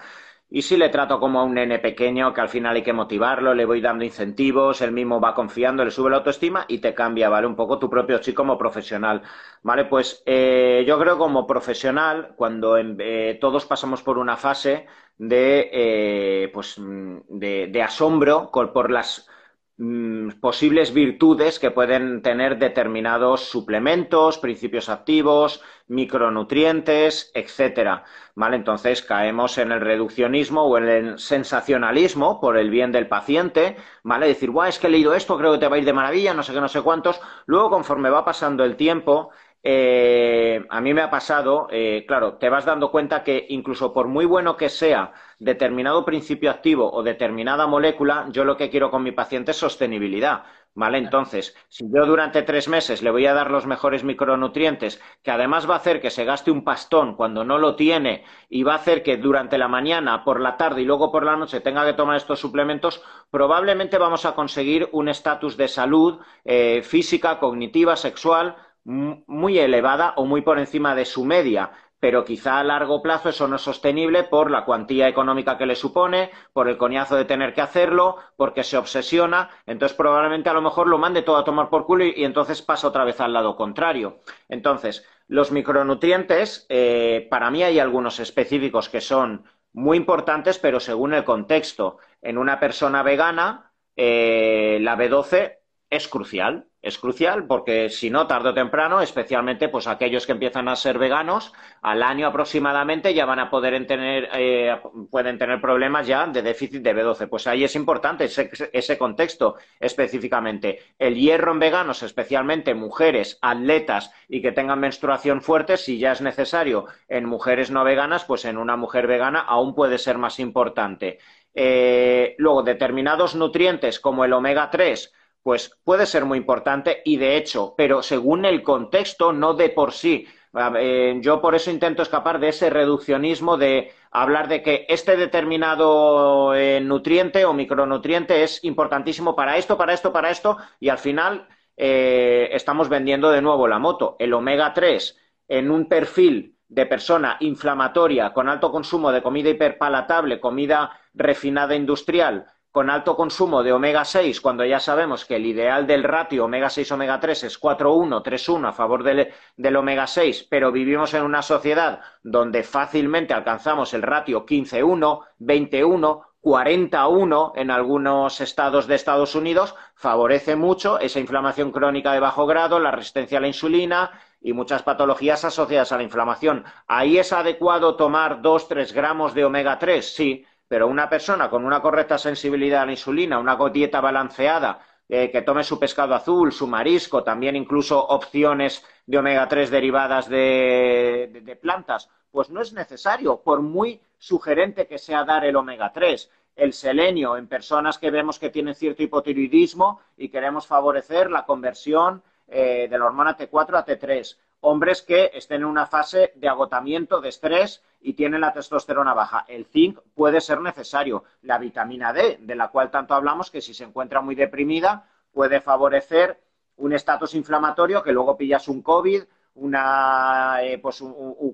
Y si le trato como a un nene pequeño, que al final hay que motivarlo, le voy dando incentivos, él mismo va confiando, le sube la autoestima y te cambia, ¿vale? Un poco tu propio chico como profesional, ¿vale? Pues eh, yo creo como profesional, cuando eh, todos pasamos por una fase de, eh, pues, mm, de, de asombro por las Mm, posibles virtudes que pueden tener determinados suplementos, principios activos, micronutrientes, etcétera. ¿Vale? Entonces caemos en el reduccionismo o en el sensacionalismo por el bien del paciente, ¿vale? Decir, guau, es que he leído esto, creo que te va a ir de maravilla, no sé qué, no sé cuántos. Luego, conforme va pasando el tiempo, eh, a mí me ha pasado, eh, claro, te vas dando cuenta que incluso por muy bueno que sea determinado principio activo o determinada molécula, yo lo que quiero con mi paciente es sostenibilidad. ¿Vale? Entonces, si yo durante tres meses le voy a dar los mejores micronutrientes, que además va a hacer que se gaste un pastón cuando no lo tiene y va a hacer que durante la mañana, por la tarde y luego por la noche tenga que tomar estos suplementos, probablemente vamos a conseguir un estatus de salud eh, física, cognitiva, sexual muy elevada o muy por encima de su media, pero quizá a largo plazo eso no es sostenible por la cuantía económica que le supone, por el coñazo de tener que hacerlo, porque se obsesiona, entonces probablemente a lo mejor lo mande todo a tomar por culo y, entonces pasa otra vez al lado contrario. Entonces, los micronutrientes, eh, para mí hay algunos específicos que son muy importantes, pero según el contexto. En una persona vegana, eh, la B12 es crucial. Es crucial porque si no, tarde o temprano, especialmente pues aquellos que empiezan a ser veganos, al año aproximadamente ya van a poder tener, eh, pueden tener problemas ya de déficit de B12. Pues ahí es importante ese, contexto específicamente. El hierro en veganos, especialmente mujeres, atletas y que tengan menstruación fuerte, si ya es necesario en mujeres no veganas, pues en una mujer vegana aún puede ser más importante. Eh, luego, determinados nutrientes como el omega 3, pues puede ser muy importante y de hecho, pero según el contexto, no de por sí. Eh, yo por eso intento escapar de ese reduccionismo de hablar de que este determinado eh, nutriente o micronutriente es importantísimo para esto, para esto, para esto, y al final eh, estamos vendiendo de nuevo la moto. El omega 3 en un perfil de persona inflamatoria con alto consumo de comida hiperpalatable, comida refinada industrial, con alto consumo de omega 6, cuando ya sabemos que el ideal del ratio omega 6 omega 3 es 4-1, 3-1 a favor del, del, omega 6, pero vivimos en una sociedad donde fácilmente alcanzamos el ratio 15-1, 21, 41 en algunos estados de Estados Unidos, favorece mucho esa inflamación crónica de bajo grado, la resistencia a la insulina y muchas patologías asociadas a la inflamación. ¿Ahí es adecuado tomar 2-3 gramos de omega 3? Sí pero una persona con una correcta sensibilidad a la insulina, una dieta balanceada, eh, que tome su pescado azul, su marisco, también incluso opciones de omega 3 derivadas de, plantas, pues no es necesario, por muy sugerente que sea dar el omega 3 el selenio en personas que vemos que tienen cierto hipotiroidismo y queremos favorecer la conversión eh, de la hormona T4 a T3 hombres que estén en una fase de agotamiento, de estrés y tienen la testosterona baja. El zinc puede ser necesario. La vitamina D, de la cual tanto hablamos, que si se encuentra muy deprimida, puede favorecer un estatus inflamatorio que luego pillas un COVID, una, eh, pues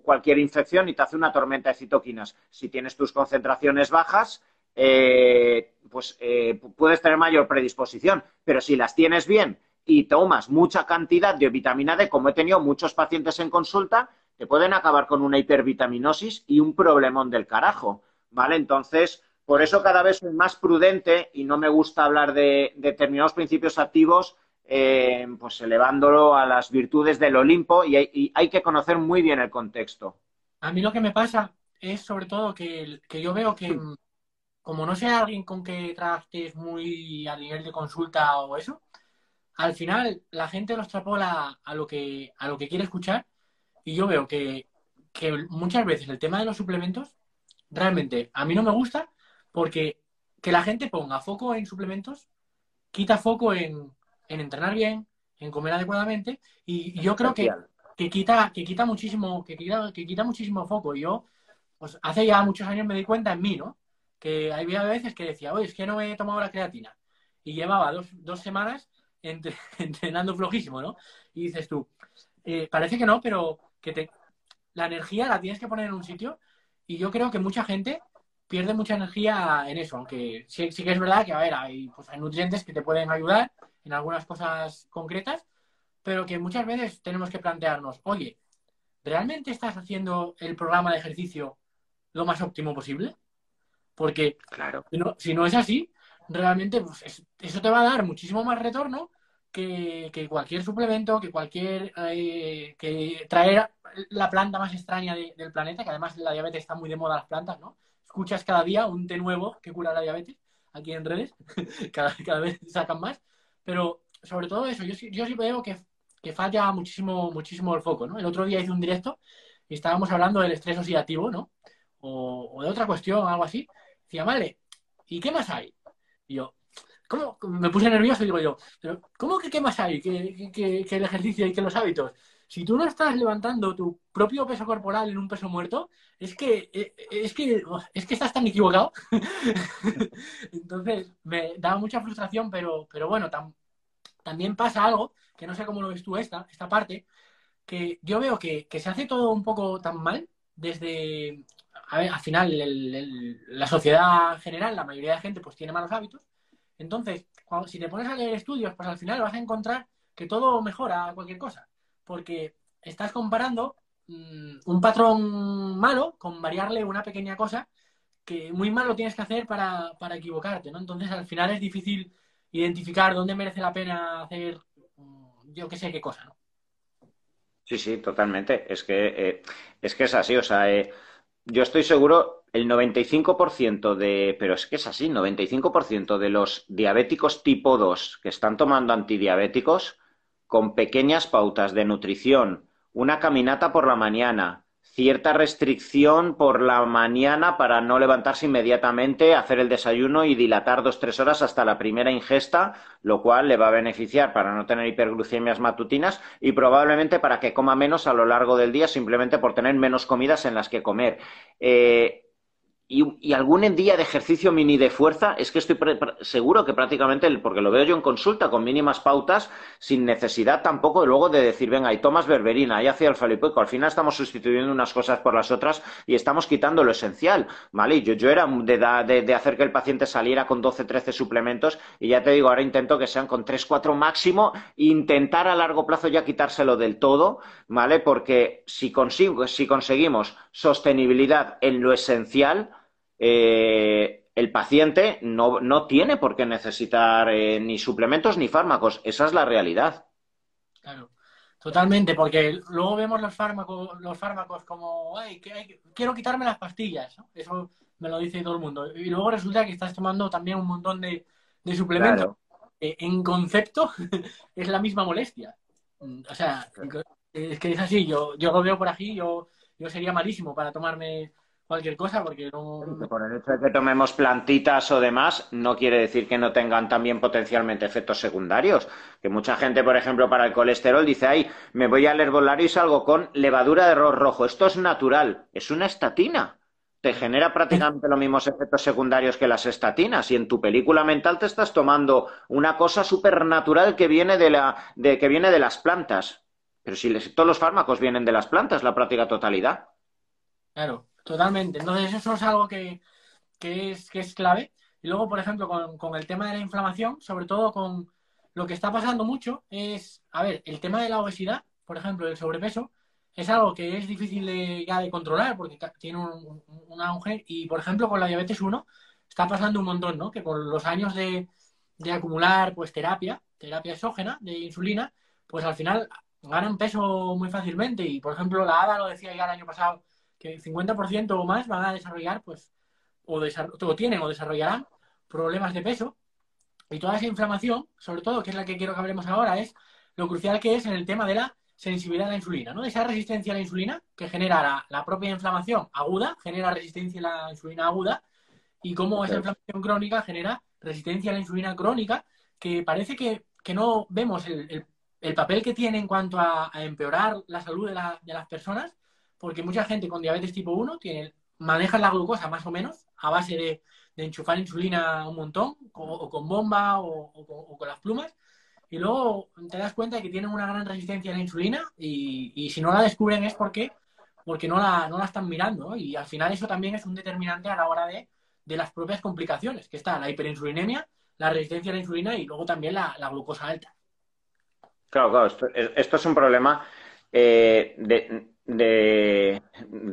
cualquier infección y te hace una tormenta de citoquinas. Si tienes tus concentraciones bajas, eh, pues eh, puedes tener mayor predisposición. Pero si las tienes bien y tomas mucha cantidad de vitamina D, como he tenido muchos pacientes en consulta, te pueden acabar con una hipervitaminosis y un problemón del carajo, ¿vale? Entonces, por eso cada vez soy más prudente y no me gusta hablar de, determinados principios activos, eh, pues elevándolo a las virtudes del Olimpo y hay, que conocer muy bien el contexto. A mí lo que me pasa es sobre todo que, que yo veo que como no sea alguien con que trates muy a nivel de consulta o eso, al final la gente lo extrapola a lo que, a lo que quiere escuchar y yo veo que, muchas veces el tema de los suplementos realmente a mí no me gusta porque que la gente ponga foco en suplementos quita foco en, entrenar bien, en comer adecuadamente y, yo creo que, que, quita, que quita muchísimo, que quita, que quita muchísimo foco. Yo, pues hace ya muchos años me di cuenta en mí, ¿no? Que había veces que decía, oye, es que no he tomado la creatina. Y llevaba dos, dos semanas <laughs> entrenando flojísimo, ¿no? Y dices tú, eh, parece que no, pero que te, la energía la tienes que poner en un sitio y yo creo que mucha gente pierde mucha energía en eso, aunque sí, sí que es verdad que, a ver, hay, pues, hay nutrientes que te pueden ayudar en algunas cosas concretas, pero que muchas veces tenemos que plantearnos, oye, ¿realmente estás haciendo el programa de ejercicio lo más óptimo posible? Porque claro. si, no, es así, realmente pues, eso te va a dar muchísimo más retorno que, cualquier suplemento, que cualquier eh, que traer la planta más extraña del planeta, que además la diabetes está muy de moda las plantas, ¿no? Escuchas cada día un té nuevo que cura la diabetes aquí en redes, <laughs> cada, vez sacan más, pero sobre todo eso, yo, yo sí veo que que falla muchísimo, muchísimo el foco, ¿no? El otro día hice un directo y estábamos hablando del estrés oxidativo, ¿no? O, de otra cuestión, algo así. Decía, vale, ¿y qué más hay? Y yo, Me puse nervioso y digo yo, ¿pero ¿cómo que qué más hay que, el ejercicio y que los hábitos? Si tú no estás levantando tu propio peso corporal en un peso muerto, es que, eh, es que, es que estás tan equivocado. <laughs> Entonces, me daba mucha frustración, pero, pero bueno, también pasa algo que no sé cómo lo ves tú esta, esta parte, que yo veo que, se hace todo un poco tan mal desde, a ver, al final la sociedad general, la mayoría de gente pues tiene malos hábitos. Entonces, si te pones a leer estudios, pues al final vas a encontrar que todo mejora cualquier cosa, porque estás comparando mm, un patrón malo con variarle una pequeña cosa que muy malo tienes que hacer para, para equivocarte, ¿no? Entonces al final es difícil identificar dónde merece la pena hacer yo qué sé qué cosa, ¿no? Sí, sí, totalmente. Es que, eh, es, que es así, o sea, eh, yo estoy seguro, el 95% de, pero es que es así, 95% de los diabéticos tipo 2 que están tomando antidiabéticos, con pequeñas pautas de nutrición, una caminata por la mañana, cierta restricción por la mañana para no levantarse inmediatamente, hacer el desayuno y dilatar dos tres horas hasta la primera ingesta, lo cual le va a beneficiar para no tener hiperglucemias matutinas y probablemente para que coma menos a lo largo del día simplemente por tener menos comidas en las que comer. Eh, y, algún día de ejercicio mini de fuerza, es que estoy seguro que prácticamente, porque lo veo yo en consulta con mínimas pautas, sin necesidad tampoco luego de decir, venga, y tomas berberina, y hacia el falipoico. Al final estamos sustituyendo unas cosas por las otras y estamos quitando lo esencial, ¿vale? Yo, yo era de, de, hacer que el paciente saliera con 12, 13 suplementos y ya te digo, ahora intento que sean con 3, 4 máximo, intentar a largo plazo ya quitárselo del todo, ¿vale? Porque si, consigo, si conseguimos sostenibilidad en lo esencial, eh, el paciente no, no, tiene por qué necesitar eh, ni suplementos ni fármacos. Esa es la realidad. Claro, totalmente, porque luego vemos los fármacos, los fármacos como, Ay, que quiero quitarme las pastillas. Eso me lo dice todo el mundo. Y luego resulta que estás tomando también un montón de, suplementos. en concepto <laughs> es la misma molestia. O sea, es que es así. Yo, yo lo veo por aquí, yo, yo sería malísimo para tomarme cualquier cosa, porque no... Por el hecho de que tomemos plantitas o demás, no quiere decir que no tengan también potencialmente efectos secundarios. Que mucha gente, por ejemplo, para el colesterol dice, ay, me voy al herbolario y salgo con levadura de arroz rojo. Esto es natural, es una estatina. Te genera prácticamente los mismos efectos secundarios que las estatinas y en tu película mental te estás tomando una cosa supernatural que viene de, la, de, que viene de las plantas. Pero si todos los fármacos vienen de las plantas, la práctica totalidad. Claro, Totalmente. Entonces, eso es algo que, es, que es clave. Y luego, por ejemplo, con, el tema de la inflamación, sobre todo con lo que está pasando mucho, es, a ver, el tema de la obesidad, por ejemplo, el sobrepeso, es algo que es difícil de, ya de controlar porque tiene un, auge. Y, por ejemplo, con la diabetes 1 está pasando un montón, ¿no? Que por los años de, de acumular, pues, terapia, terapia exógena de insulina, pues al final ganan peso muy fácilmente. Y, por ejemplo, la ADA lo decía ya el año pasado, que el 50% o más van a desarrollar, pues, o, tienen o desarrollarán problemas de peso. Y toda esa inflamación, sobre todo, que es la que quiero que hablemos ahora, es lo crucial que es en el tema de la sensibilidad a la insulina, ¿no? Esa resistencia a la insulina que genera la, propia inflamación aguda, genera resistencia a la insulina aguda, y cómo esa inflamación crónica genera resistencia a la insulina crónica, que parece que, no vemos el, papel que tiene en cuanto a, empeorar la salud de, de las personas porque mucha gente con diabetes tipo 1 tiene, maneja la glucosa más o menos a base de, enchufar insulina un montón, o, con bomba o, con las plumas, y luego te das cuenta de que tienen una gran resistencia a la insulina y, si no la descubren es porque, porque no, la, no la están mirando, y al final eso también es un determinante a la hora de de las propias complicaciones, que está la hiperinsulinemia, la resistencia a la insulina y luego también la, glucosa alta. Claro, claro, esto, es un problema eh, de, de,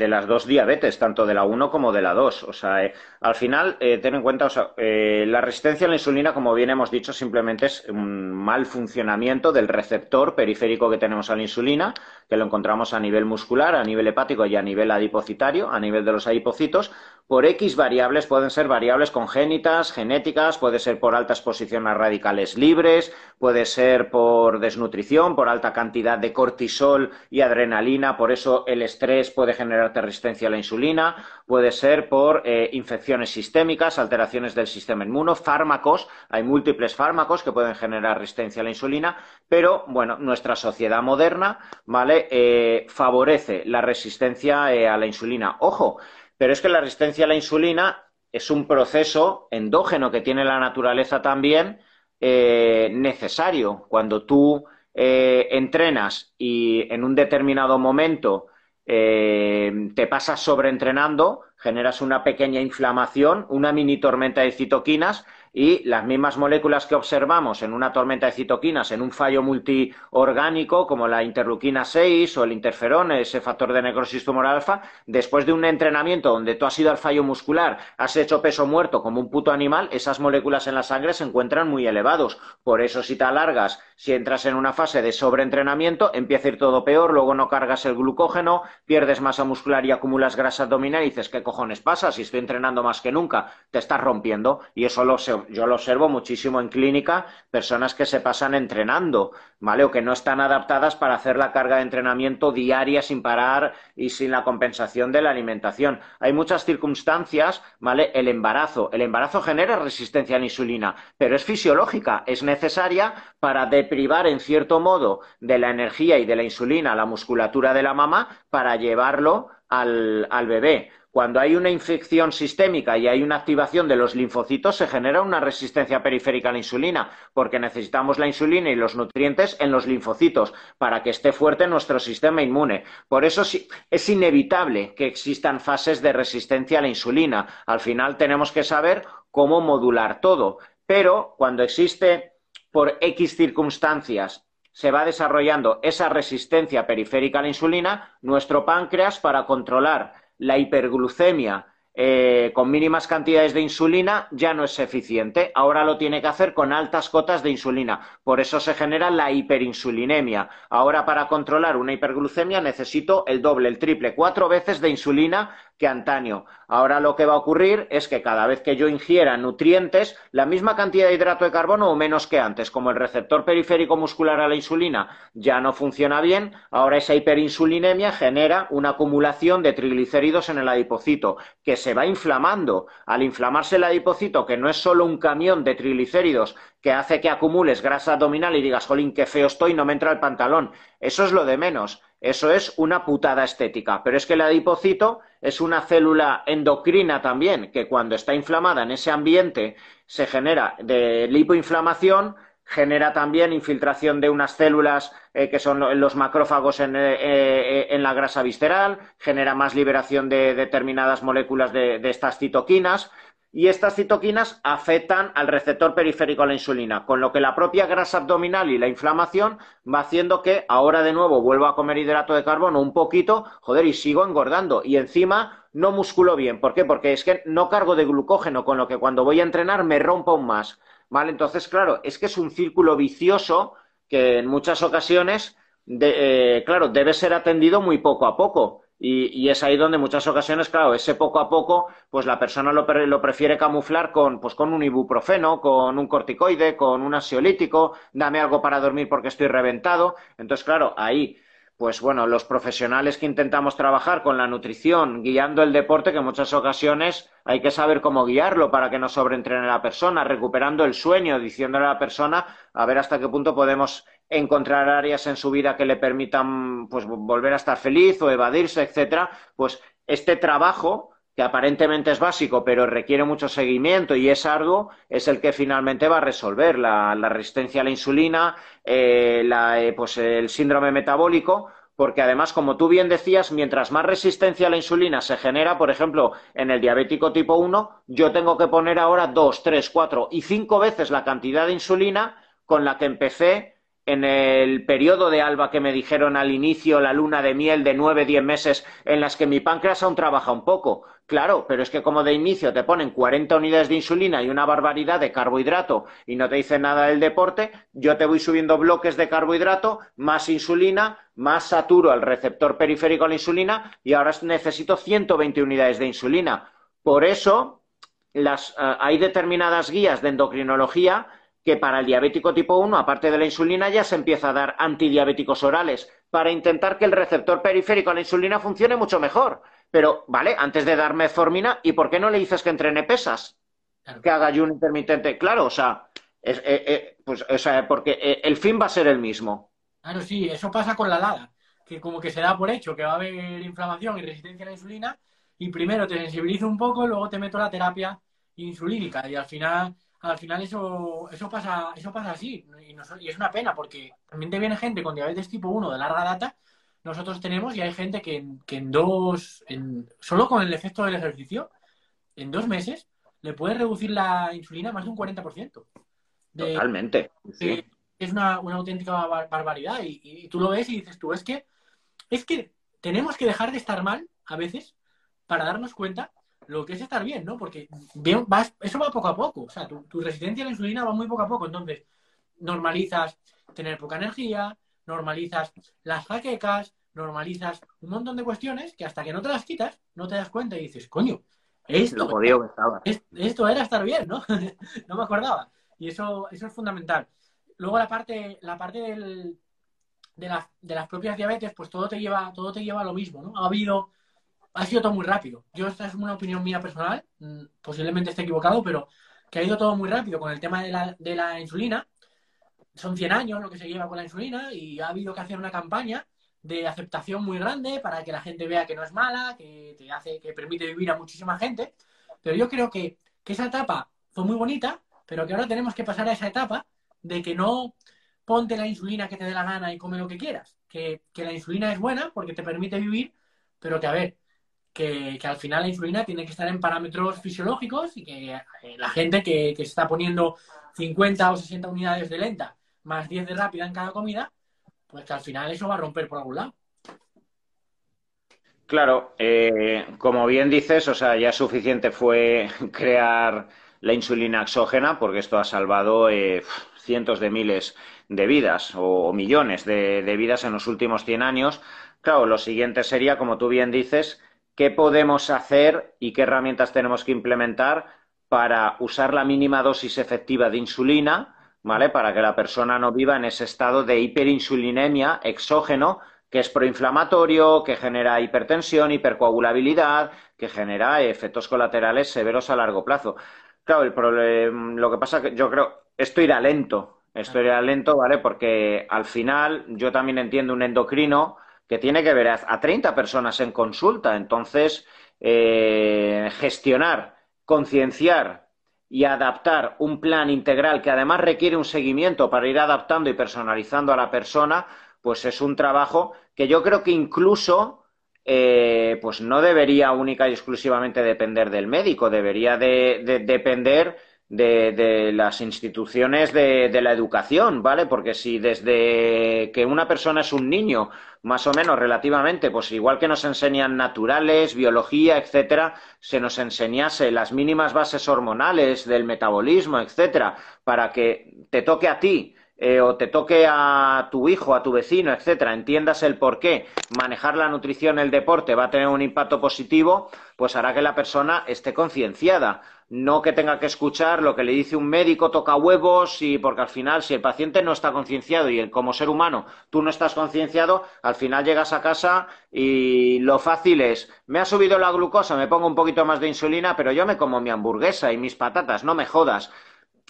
las dos diabetes, tanto de la 1 como de la 2. O sea, eh, al final, eh, ten en cuenta, o sea, eh, la resistencia a la insulina, como bien hemos dicho, simplemente es un mal funcionamiento del receptor periférico que tenemos a la insulina, que lo encontramos a nivel muscular, a nivel hepático y a nivel adipocitario, a nivel de los adipocitos, por X variables, pueden ser variables congénitas, genéticas, puede ser por alta exposición a radicales libres, puede ser por desnutrición, por alta cantidad de cortisol y adrenalina, por eso el estrés puede generarte resistencia a la insulina, puede ser por eh, infecciones sistémicas, alteraciones del sistema inmuno, fármacos, hay múltiples fármacos que pueden generar resistencia a la insulina, pero bueno, nuestra sociedad moderna, ¿vale? Eh, favorece la resistencia eh, a la insulina. Ojo, pero es que la resistencia a la insulina es un proceso endógeno que tiene la naturaleza también eh, necesario. Cuando tú eh, entrenas y en un determinado momento eh, te pasas sobreentrenando, generas una pequeña inflamación, una mini tormenta de citoquinas y las mismas moléculas que observamos en una tormenta de citoquinas, en un fallo multiorgánico como la interleuquina 6 o el interferón, ese factor de necrosis tumoral alfa, después de un entrenamiento donde tú has ido al fallo muscular, has hecho peso muerto como un puto animal, esas moléculas en la sangre se encuentran muy elevados. Por eso si te alargas, si entras en una fase de sobreentrenamiento, empieza a ir todo peor, luego no cargas el glucógeno, pierdes masa muscular y acumulas grasa abdominal y dices, ¿qué cojones pasa? Si estoy entrenando más que nunca, te estás rompiendo y eso lo, yo lo observo muchísimo en clínica, personas que se pasan entrenando, ¿vale? O que no están adaptadas para hacer la carga de entrenamiento diaria sin parar y sin la compensación de la alimentación. Hay muchas circunstancias, ¿vale? El embarazo. El embarazo genera resistencia a la insulina, pero es fisiológica, es necesaria para deprivar en cierto modo de la energía y de la insulina a la musculatura de la mamá para llevarlo al, al bebé. Cuando hay una infección sistémica y hay una activación de los linfocitos, se genera una resistencia periférica a la insulina, porque necesitamos la insulina y los nutrientes en los linfocitos para que esté fuerte nuestro sistema inmune. Por eso es inevitable que existan fases de resistencia a la insulina. Al final tenemos que saber cómo modular todo. Pero cuando existe por X circunstancias se va desarrollando esa resistencia periférica a la insulina, nuestro páncreas para controlar la hiperglucemia eh, con mínimas cantidades de insulina ya no es eficiente. Ahora lo tiene que hacer con altas cotas de insulina. Por eso se genera la hiperinsulinemia. Ahora para controlar una hiperglucemia necesito el doble, el triple, cuatro veces de insulina que antaño. Ahora lo que va a ocurrir es que cada vez que yo ingiera nutrientes, la misma cantidad de hidrato de carbono o menos que antes, como el receptor periférico muscular a la insulina ya no funciona bien, ahora esa hiperinsulinemia genera una acumulación de triglicéridos en el adipocito, que se va inflamando. Al inflamarse el adipocito, que no es solo un camión de triglicéridos que hace que acumules grasa abdominal y digas, jolín, qué feo estoy, no me entra el pantalón. Eso es lo de menos. Eso es una putada estética. Pero es que el adipocito es una célula endocrina también, que cuando está inflamada en ese ambiente se genera de lipoinflamación, genera también infiltración de unas células eh, que son los macrófagos en, eh, eh, en, la grasa visceral, genera más liberación de determinadas moléculas de, de estas citoquinas y estas citoquinas afectan al receptor periférico a la insulina, con lo que la propia grasa abdominal y la inflamación va haciendo que ahora de nuevo vuelva a comer hidrato de carbono un poquito, joder, y sigo engordando. Y encima no musculo bien. ¿Por qué? Porque es que no cargo de glucógeno, con lo que cuando voy a entrenar me rompo aún más. ¿Vale? Entonces, claro, es que es un círculo vicioso que en muchas ocasiones, eh, claro, debe ser atendido muy poco a poco. Y, es ahí donde muchas ocasiones, claro, ese poco a poco, pues la persona lo, prefiere camuflar con, pues con un ibuprofeno, con un corticoide, con un ansiolítico, dame algo para dormir porque estoy reventado. Entonces, claro, ahí, pues bueno, los profesionales que intentamos trabajar con la nutrición, guiando el deporte, que en muchas ocasiones hay que saber cómo guiarlo para que no sobreentrene la persona, recuperando el sueño, diciéndole a la persona a ver hasta qué punto podemos encontrar áreas en su vida que le permitan pues volver a estar feliz o evadirse, etcétera, pues este trabajo que aparentemente es básico, pero requiere mucho seguimiento y es arduo, es el que finalmente va a resolver la, resistencia a la insulina, eh, eh, pues el síndrome metabólico, porque además, como tú bien decías, mientras más resistencia a la insulina se genera, por ejemplo, en el diabético tipo 1, yo tengo que poner ahora dos, tres, cuatro y cinco veces la cantidad de insulina con la que empecé en el periodo de alba que me dijeron al inicio, la luna de miel de nueve, diez meses, en las que mi páncreas aún trabaja un poco. Claro, pero es que como de inicio te ponen 40 unidades de insulina y una barbaridad de carbohidrato y no te dicen nada del deporte, yo te voy subiendo bloques de carbohidrato, más insulina, más saturo al receptor periférico a la insulina y ahora necesito 120 unidades de insulina. Por eso, las, uh, hay determinadas guías de endocrinología que para el diabético tipo 1, aparte de la insulina, ya se empieza a dar antidiabéticos orales para intentar que el receptor periférico a la insulina funcione mucho mejor. Pero, vale, antes de dar metformina, ¿y por qué no le dices que entrene pesas? Que haga ayuno intermitente. Claro, o sea, es, eh, eh, pues, o sea, porque eh, el fin va a ser el mismo. Claro, sí, eso pasa con la LADA, que como que se da por hecho que va a haber inflamación y resistencia a la insulina, y primero te sensibilizo un poco, luego te meto la terapia insulínica, y al final al final eso, eso pasa, eso pasa así. Y, es una pena porque también te viene gente con diabetes tipo 1 de larga data. Nosotros tenemos y hay gente que, en dos, en, solo con el efecto del ejercicio, en dos meses, le puede reducir la insulina más de un 40%. Totalmente. Es una, auténtica barbaridad. Y, y, tú lo ves y dices tú, es que, es que tenemos que dejar de estar mal a veces para darnos cuenta lo que es estar bien, ¿no? Porque eso va poco a poco. O sea, tu, resistencia a la insulina va muy poco a poco. Entonces, normalizas tener poca energía, normalizas las jaquecas, normalizas un montón de cuestiones que hasta que no te las quitas, no te das cuenta y dices, coño, esto, esto era estar bien, ¿no? <laughs> no me acordaba. Y eso, eso es fundamental. Luego la parte, la parte del, de, de las propias diabetes, pues todo te lleva, todo te lleva a lo mismo, ¿no? Ha habido ha sido todo muy rápido. Yo, esta es una opinión mía personal, mm, posiblemente esté equivocado, pero que ha ido todo muy rápido con el tema de la, de la insulina. Son 100 años lo que se lleva con la insulina y ha habido que hacer una campaña de aceptación muy grande para que la gente vea que no es mala, que te hace, que permite vivir a muchísima gente. Pero yo creo que, que esa etapa fue muy bonita, pero que ahora tenemos que pasar a esa etapa de que no ponte la insulina que te dé la gana y come lo que quieras. Que, que la insulina es buena porque te permite vivir, pero que a ver, que, al final la insulina tiene que estar en parámetros fisiológicos y que eh, la gente que, que está poniendo 50 o 60 unidades de lenta más 10 de rápida en cada comida, pues que al final eso va a romper por algún lado. Claro, eh, como bien dices, o sea, ya suficiente fue <laughs> crear la insulina exógena, porque esto ha salvado eh, cientos de miles de vidas o, millones de, de, vidas en los últimos 100 años. Claro, lo siguiente sería, como tú bien dices, qué podemos hacer y qué herramientas tenemos que implementar para usar la mínima dosis efectiva de insulina, ¿vale? Para que la persona no viva en ese estado de hiperinsulinemia exógeno, que es proinflamatorio, que genera hipertensión, hipercoagulabilidad, que genera efectos colaterales severos a largo plazo. Claro, el problema, lo que pasa que yo creo, esto irá lento, esto irá lento, ¿vale? Porque al final yo también entiendo un endocrino que tiene que ver a, 30 personas en consulta. Entonces, eh, gestionar, concienciar y adaptar un plan integral que además requiere un seguimiento para ir adaptando y personalizando a la persona, pues es un trabajo que yo creo que incluso eh, pues no debería única y exclusivamente depender del médico, debería de depender de, las instituciones de, la educación, ¿vale? Porque si desde que una persona es un niño, más o menos relativamente, pues igual que nos enseñan naturales, biología, etcétera, se nos enseñase las mínimas bases hormonales del metabolismo, etcétera, para que te toque a ti eh, o te toque a tu hijo, a tu vecino, etcétera, entiendas el por qué manejar la nutrición, el deporte va a tener un impacto positivo, pues hará que la persona esté concienciada no que tenga que escuchar lo que le dice un médico, toca huevos, y porque al final, si el paciente no está concienciado y como ser humano tú no estás concienciado, al final llegas a casa y lo fácil es, me ha subido la glucosa, me pongo un poquito más de insulina, pero yo me como mi hamburguesa y mis patatas, no me jodas.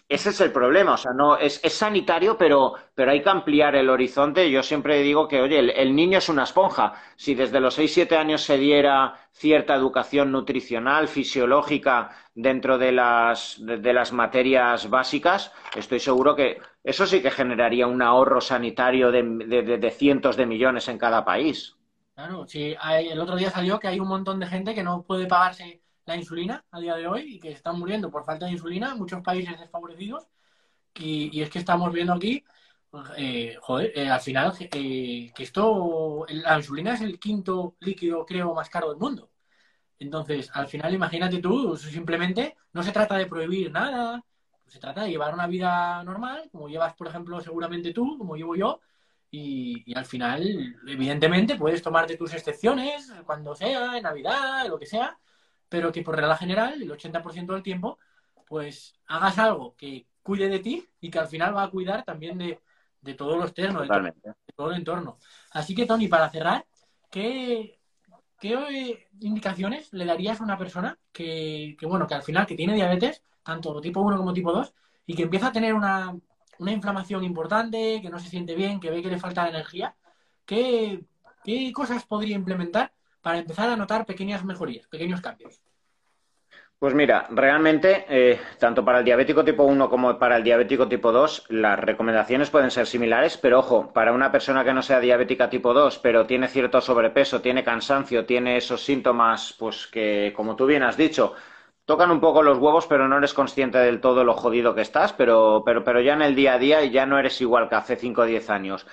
Ese es el problema, o sea, no es, es sanitario, pero, pero, hay que ampliar el horizonte. Yo siempre digo que, oye, el, niño es una esponja. Si desde los 6-7 años se diera cierta educación nutricional, fisiológica, dentro de las, de, las materias básicas, estoy seguro que eso sí que generaría un ahorro sanitario de, de cientos de millones en cada país. Claro, sí, el otro día salió que hay un montón de gente que no puede pagarse la insulina a día de hoy y que están muriendo por falta de insulina en muchos países desfavorecidos. Y, es que estamos viendo aquí, eh, joder, eh, al final, eh, que esto, la insulina es el quinto líquido, creo, más caro del mundo. Entonces, al final, imagínate tú, simplemente no se trata de prohibir nada, se trata de llevar una vida normal, como llevas, por ejemplo, seguramente tú, como llevo yo, y, y, al final, evidentemente, puedes tomarte tus excepciones cuando sea, en Navidad, lo que sea, pero que por regla general, el 80% del tiempo, pues hagas algo que cuide de ti y que al final va a cuidar también de, todo lo externo, de todo, el entorno. Así que, Tony, para cerrar, ¿qué, ¿qué indicaciones le darías a una persona que, que, bueno, que al final que tiene diabetes, tanto tipo 1 como tipo 2, y que empieza a tener una, una inflamación importante, que no se siente bien, que ve que le falta energía? ¿Qué, qué cosas podría implementar para empezar a notar pequeñas mejorías, pequeños cambios? Pues mira, realmente, eh, tanto para el diabético tipo 1 como para el diabético tipo 2, las recomendaciones pueden ser similares, pero ojo, para una persona que no sea diabética tipo 2, pero tiene cierto sobrepeso, tiene cansancio, tiene esos síntomas, pues que, como tú bien has dicho, tocan un poco los huevos, pero no eres consciente del todo lo jodido que estás, pero, pero, pero ya en el día a día ya no eres igual que hace 5 o 10 años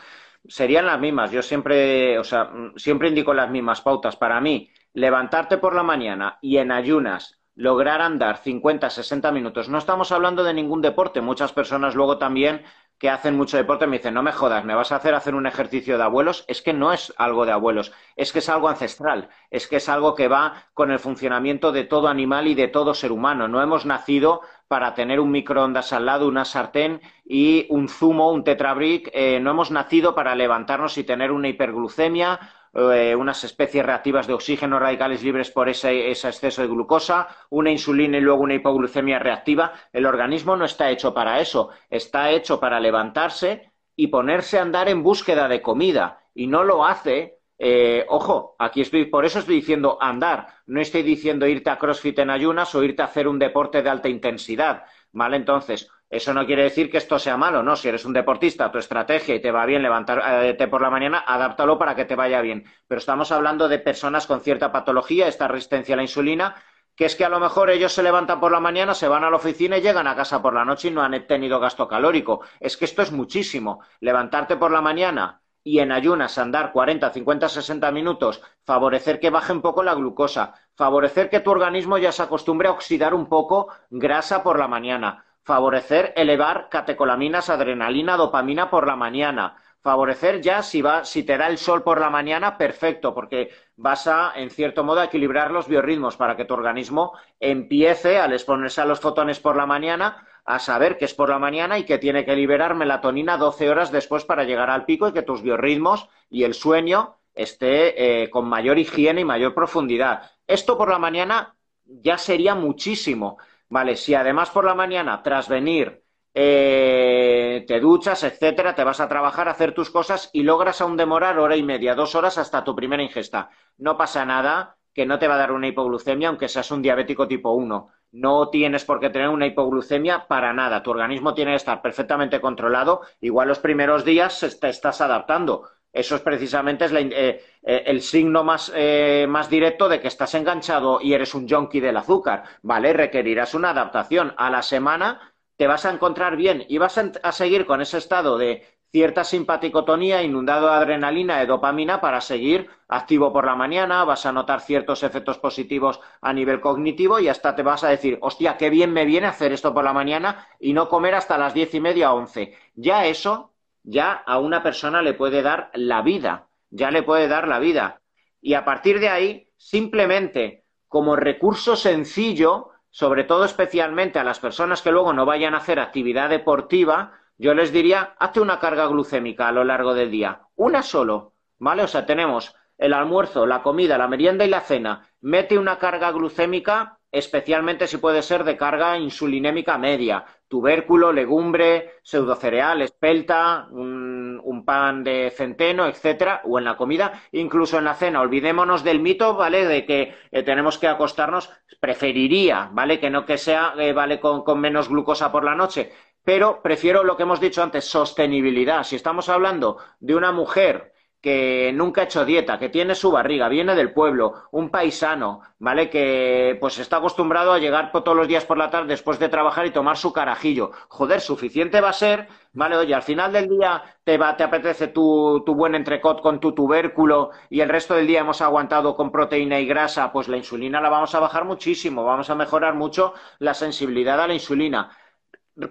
serían las mismas. Yo siempre, o sea, siempre indico las mismas pautas. Para mí, levantarte por la mañana y en ayunas lograr andar 50, 60 minutos. No estamos hablando de ningún deporte. Muchas personas luego también que hacen mucho deporte me dicen, no me jodas, me vas a hacer hacer un ejercicio de abuelos. Es que no es algo de abuelos, es que es algo ancestral, es que es algo que va con el funcionamiento de todo animal y de todo ser humano. No hemos nacido para tener un microondas al lado, una sartén y un zumo, un tetrabric. Eh, no hemos nacido para levantarnos y tener una hiperglucemia, eh, unas especies reactivas de oxígeno radicales libres por ese, exceso de glucosa, una insulina y luego una hipoglucemia reactiva. El organismo no está hecho para eso, está hecho para levantarse y ponerse a andar en búsqueda de comida. Y no lo hace eh, ojo, aquí estoy, por eso estoy diciendo andar, no estoy diciendo irte a CrossFit en ayunas o irte a hacer un deporte de alta intensidad, ¿vale? Entonces, eso no quiere decir que esto sea malo, ¿no? Si eres un deportista, tu estrategia y te va bien levantarte por la mañana, adáptalo para que te vaya bien. Pero estamos hablando de personas con cierta patología, esta resistencia a la insulina, que es que a lo mejor ellos se levantan por la mañana, se van a la oficina y llegan a casa por la noche y no han tenido gasto calórico. Es que esto es muchísimo. Levantarte por la mañana, y en ayunas andar 40, 50, 60 minutos, favorecer que baje un poco la glucosa, favorecer que tu organismo ya se acostumbre a oxidar un poco grasa por la mañana, favorecer elevar catecolaminas, adrenalina, dopamina por la mañana, favorecer ya si va, si te da el sol por la mañana, perfecto, porque vas a, en cierto modo, equilibrar los biorritmos para que tu organismo empiece al exponerse a los fotones por la mañana a saber que es por la mañana y que tiene que liberar melatonina 12 horas después para llegar al pico y que tus biorritmos y el sueño esté eh, con mayor higiene y mayor profundidad. Esto por la mañana ya sería muchísimo. Vale, si además por la mañana, tras venir, eh, te duchas, etcétera, te vas a trabajar, a hacer tus cosas y logras aún demorar hora y media, dos horas hasta tu primera ingesta. No pasa nada, que no te va a dar una hipoglucemia, aunque seas un diabético tipo 1. No tienes por qué tener una hipoglucemia para nada. Tu organismo tiene que estar perfectamente controlado. Igual los primeros días te estás adaptando. Eso es precisamente eh, eh, el signo más, eh, más, directo de que estás enganchado y eres un junkie del azúcar. ¿Vale? Requerirás una adaptación. A la semana te vas a encontrar bien y vas a seguir con ese estado de cierta simpaticotonía inundado de adrenalina, de dopamina para seguir activo por la mañana, vas a notar ciertos efectos positivos a nivel cognitivo y hasta te vas a decir, hostia, qué bien me viene hacer esto por la mañana y no comer hasta las diez y media once. Ya eso, ya a una persona le puede dar la vida, ya le puede dar la vida. Y a partir de ahí, simplemente como recurso sencillo, sobre todo especialmente a las personas que luego no vayan a hacer actividad deportiva, yo les diría, hazte una carga glucémica a lo largo del día, una solo, ¿vale? O sea, tenemos el almuerzo, la comida, la merienda y la cena. Mete una carga glucémica especialmente si puede ser de carga insulinémica media, tubérculo, legumbre, pseudocereal, espelta, un, pan de centeno, etcétera, o en la comida, incluso en la cena. Olvidémonos del mito, ¿vale? De que eh, tenemos que acostarnos, preferiría, ¿vale? Que no que sea, eh, ¿vale? Con menos glucosa por la noche. Pero prefiero lo que hemos dicho antes, sostenibilidad. Si estamos hablando de una mujer que nunca ha hecho dieta, que tiene su barriga, viene del pueblo, un paisano, ¿vale? Que pues está acostumbrado a llegar todos los días por la tarde después de trabajar y tomar su carajillo. Joder, suficiente va a ser, ¿vale? Oye, al final del día te, va, te apetece tu, tu buen entrecot con tu tubérculo y el resto del día hemos aguantado con proteína y grasa, pues la insulina la vamos a bajar muchísimo, vamos a mejorar mucho la sensibilidad a la insulina.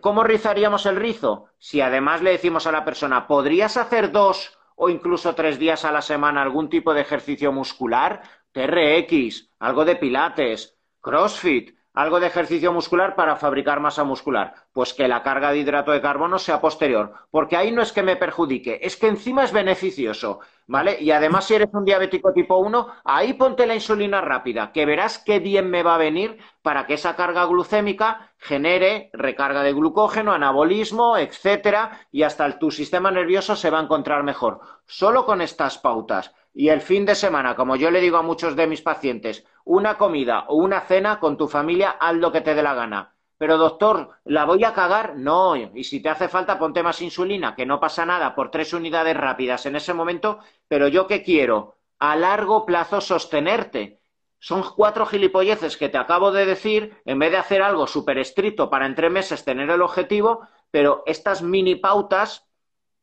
¿Cómo rizaríamos el rizo? Si además le decimos a la persona, ¿podrías hacer dos o incluso tres días a la semana algún tipo de ejercicio muscular, TRX, algo de pilates, CrossFit, algo de ejercicio muscular para fabricar masa muscular. Pues que la carga de hidrato de carbono sea posterior, porque ahí no es que me perjudique, es que encima es beneficioso, ¿vale? Y además si eres un diabético tipo 1, ahí ponte la insulina rápida, que verás qué bien me va a venir para que esa carga glucémica genere recarga de glucógeno, anabolismo, etcétera, y hasta tu sistema nervioso se va a encontrar mejor. Solo con estas pautas y el fin de semana, como yo le digo a muchos de mis pacientes, una comida o una cena con tu familia, haz lo que te dé la gana. Pero doctor, ¿la voy a cagar? No. Y si te hace falta, ponte más insulina, que no pasa nada por tres unidades rápidas en ese momento. Pero yo qué quiero? A largo plazo sostenerte. Son cuatro gilipolleces que te acabo de decir, en vez de hacer algo súper estricto para en tres meses tener el objetivo, pero estas mini pautas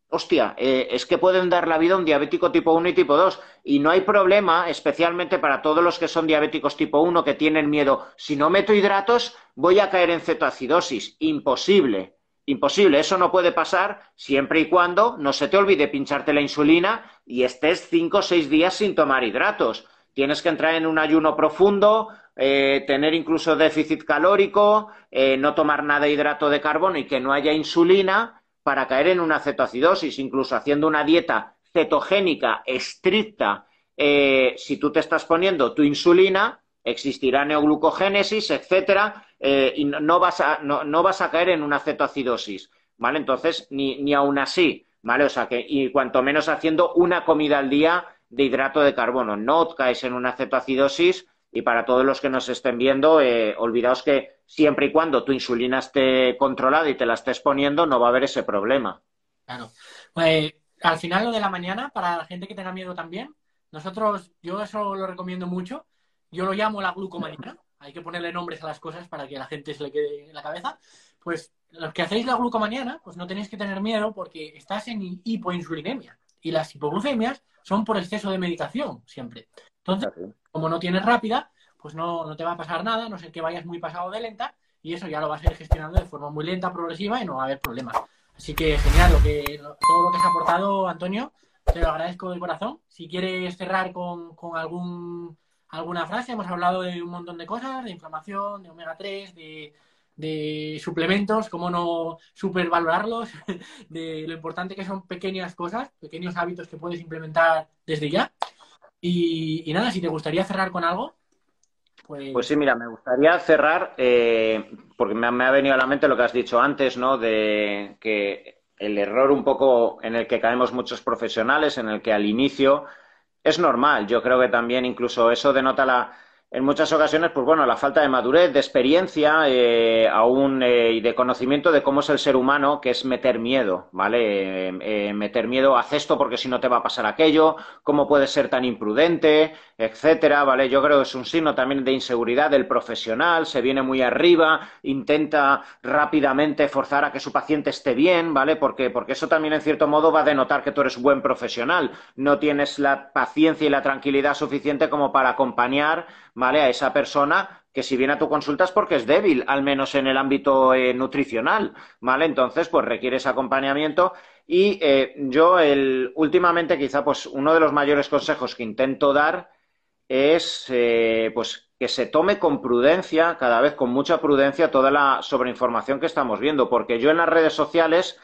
hostia, eh, es que pueden dar la vida a un diabético tipo 1 y tipo 2. Y no hay problema, especialmente para todos los que son diabéticos tipo 1 que tienen miedo. Si no meto hidratos, voy a caer en cetoacidosis. Imposible. Imposible. Eso no puede pasar siempre y cuando no se te olvide pincharte la insulina y estés 5 o 6 días sin tomar hidratos. Tienes que entrar en un ayuno profundo, eh, tener incluso déficit calórico, eh, no tomar nada de hidrato de carbono y que no haya insulina para caer en una cetoacidosis, incluso haciendo una dieta cetogénica estricta, eh, si tú te estás poniendo tu insulina, existirá neoglucogénesis, etcétera, eh, y no vas, a, no, vas, a, caer en una cetoacidosis, ¿vale? Entonces, ni, ni aún así, ¿vale? O sea que, y cuanto menos haciendo una comida al día de hidrato de carbono, no caes en una cetoacidosis y para todos los que nos estén viendo, eh, olvidaos que siempre y cuando tu insulina esté controlada y te la estés poniendo, no va a haber ese problema. Claro. Pues, al final lo de la mañana, para la gente que tenga miedo también, nosotros, yo eso lo recomiendo mucho. Yo lo llamo la glucomanía. Hay que ponerle nombres a las cosas para que a la gente se le quede en la cabeza. Pues los que hacéis la glucomanía, pues no tenéis que tener miedo porque estás en hipoinsulinemia. Y las hipoglucemias son por exceso de medicación, siempre. Entonces, como no tienes rápida, pues no, no te va a pasar nada, no sé que vayas muy pasado de lenta, y eso ya lo vas a ir gestionando de forma muy lenta, progresiva, y no va a haber problemas. Así que genial, lo que, todo lo que has aportado, Antonio, te lo agradezco de corazón. Si quieres cerrar con, con algún, alguna frase, hemos hablado de un montón de cosas, de inflamación, de omega 3, de, de suplementos, cómo no supervalorarlos, <laughs> de lo importante que son pequeñas cosas, pequeños hábitos que puedes implementar desde ya. Y, nada, si te gustaría cerrar con algo. Pues... pues sí, mira, me gustaría cerrar, eh, porque me, ha venido a la mente lo que has dicho antes, ¿no? De que el error un poco en el que caemos muchos profesionales, en el que al inicio es normal. Yo creo que también incluso eso denota la, en muchas ocasiones, pues bueno, la falta de madurez, de experiencia, eh, aún eh, y de conocimiento de cómo es el ser humano, que es meter miedo, ¿vale? Eh, meter miedo, haz esto porque si no te va a pasar aquello, cómo puedes ser tan imprudente, etcétera, ¿vale? Yo creo que es un signo también de inseguridad del profesional, se viene muy arriba, intenta rápidamente forzar a que su paciente esté bien, ¿vale? Porque, porque eso también en cierto modo va a denotar que tú eres buen profesional, no tienes la paciencia y la tranquilidad suficiente como para acompañar ¿vale? A esa persona que si viene a tu consulta es porque es débil, al menos en el ámbito eh, nutricional, ¿vale? Entonces, pues requiere ese acompañamiento y eh, yo el, últimamente quizá pues uno de los mayores consejos que intento dar es eh, pues que se tome con prudencia, cada vez con mucha prudencia, toda la sobreinformación que estamos viendo, porque yo en las redes sociales,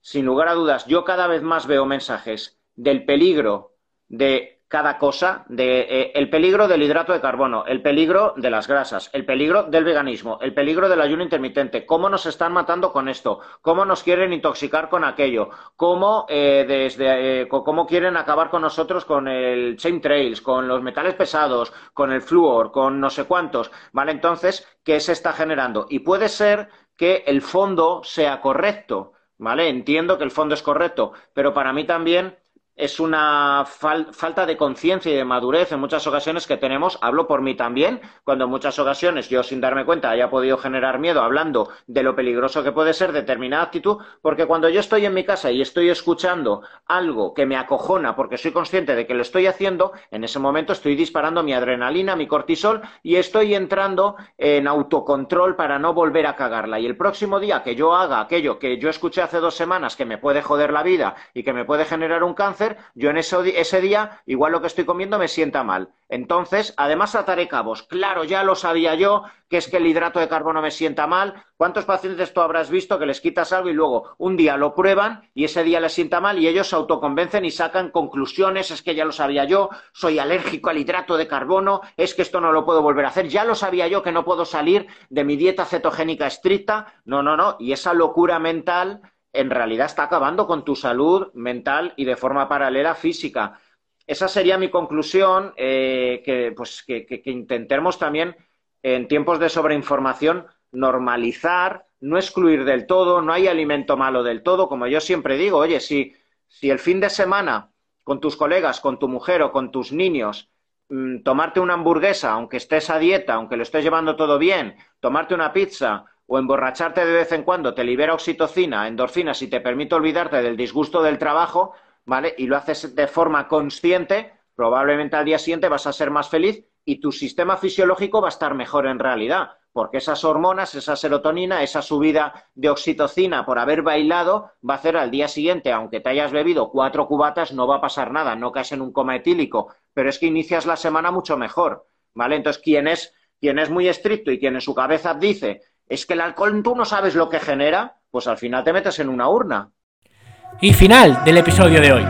sin lugar a dudas, yo cada vez más veo mensajes del peligro de cada cosa de eh, el peligro del hidrato de carbono, el peligro de las grasas, el peligro del veganismo, el peligro del ayuno intermitente, cómo nos están matando con esto, cómo nos quieren intoxicar con aquello, cómo eh, desde eh, cómo quieren acabar con nosotros con el trails, con los metales pesados, con el flúor, con no sé cuántos, ¿vale? Entonces, ¿qué se está generando? Y puede ser que el fondo sea correcto, ¿vale? Entiendo que el fondo es correcto, pero para mí también es una falta de conciencia y de madurez en muchas ocasiones que tenemos, hablo por mí también, cuando en muchas ocasiones yo sin darme cuenta haya podido generar miedo hablando de lo peligroso que puede ser determinada actitud, porque cuando yo estoy en mi casa y estoy escuchando algo que me acojona porque soy consciente de que lo estoy haciendo, en ese momento estoy disparando mi adrenalina, mi cortisol y estoy entrando en autocontrol para no volver a cagarla. Y el próximo día que yo haga aquello que yo escuché hace dos semanas que me puede joder la vida y que me puede generar un cáncer, yo en ese, día, igual lo que estoy comiendo me sienta mal. Entonces, además ataré cabos. Claro, ya lo sabía yo, que es que el hidrato de carbono me sienta mal. ¿Cuántos pacientes tú habrás visto que les quitas algo y luego un día lo prueban y ese día les sienta mal y ellos se autoconvencen y sacan conclusiones? Es que ya lo sabía yo, soy alérgico al hidrato de carbono, es que esto no lo puedo volver a hacer. Ya lo sabía yo que no puedo salir de mi dieta cetogénica estricta. No, no, no. Y esa locura mental en realidad está acabando con tu salud mental y de forma paralela física. Esa sería mi conclusión, eh, que, pues, que, intentemos también en tiempos de sobreinformación normalizar, no excluir del todo, no hay alimento malo del todo, como yo siempre digo, oye, si, si el fin de semana con tus colegas, con tu mujer o con tus niños, mm, tomarte una hamburguesa, aunque estés a dieta, aunque lo estés llevando todo bien, tomarte una pizza o emborracharte de vez en cuando te libera oxitocina, endorfinas y te permite olvidarte del disgusto del trabajo, ¿vale? Y lo haces de forma consciente, probablemente al día siguiente vas a ser más feliz y tu sistema fisiológico va a estar mejor en realidad, porque esas hormonas, esa serotonina, esa subida de oxitocina por haber bailado va a hacer al día siguiente, aunque te hayas bebido cuatro cubatas, no va a pasar nada, no caes en un coma etílico, pero es que inicias la semana mucho mejor, ¿vale? Entonces, es, quien es muy estricto y quien en su cabeza dice es que el alcohol tú no sabes lo que genera, pues al final te metes en una urna. Y final del episodio de hoy.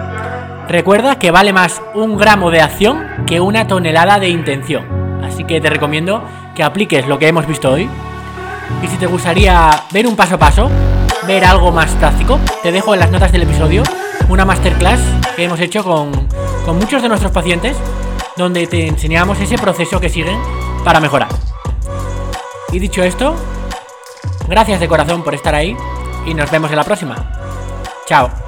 Recuerda que vale más un gramo de acción que una tonelada de intención. Así que te recomiendo que apliques lo que hemos visto hoy. Y si te gustaría ver un paso a paso, ver algo más práctico, te dejo en las notas del episodio una masterclass que hemos hecho con, con muchos de nuestros pacientes, donde te enseñamos ese proceso que siguen para mejorar. Y dicho esto, Gracias de corazón por estar ahí y nos vemos en la próxima. Chao.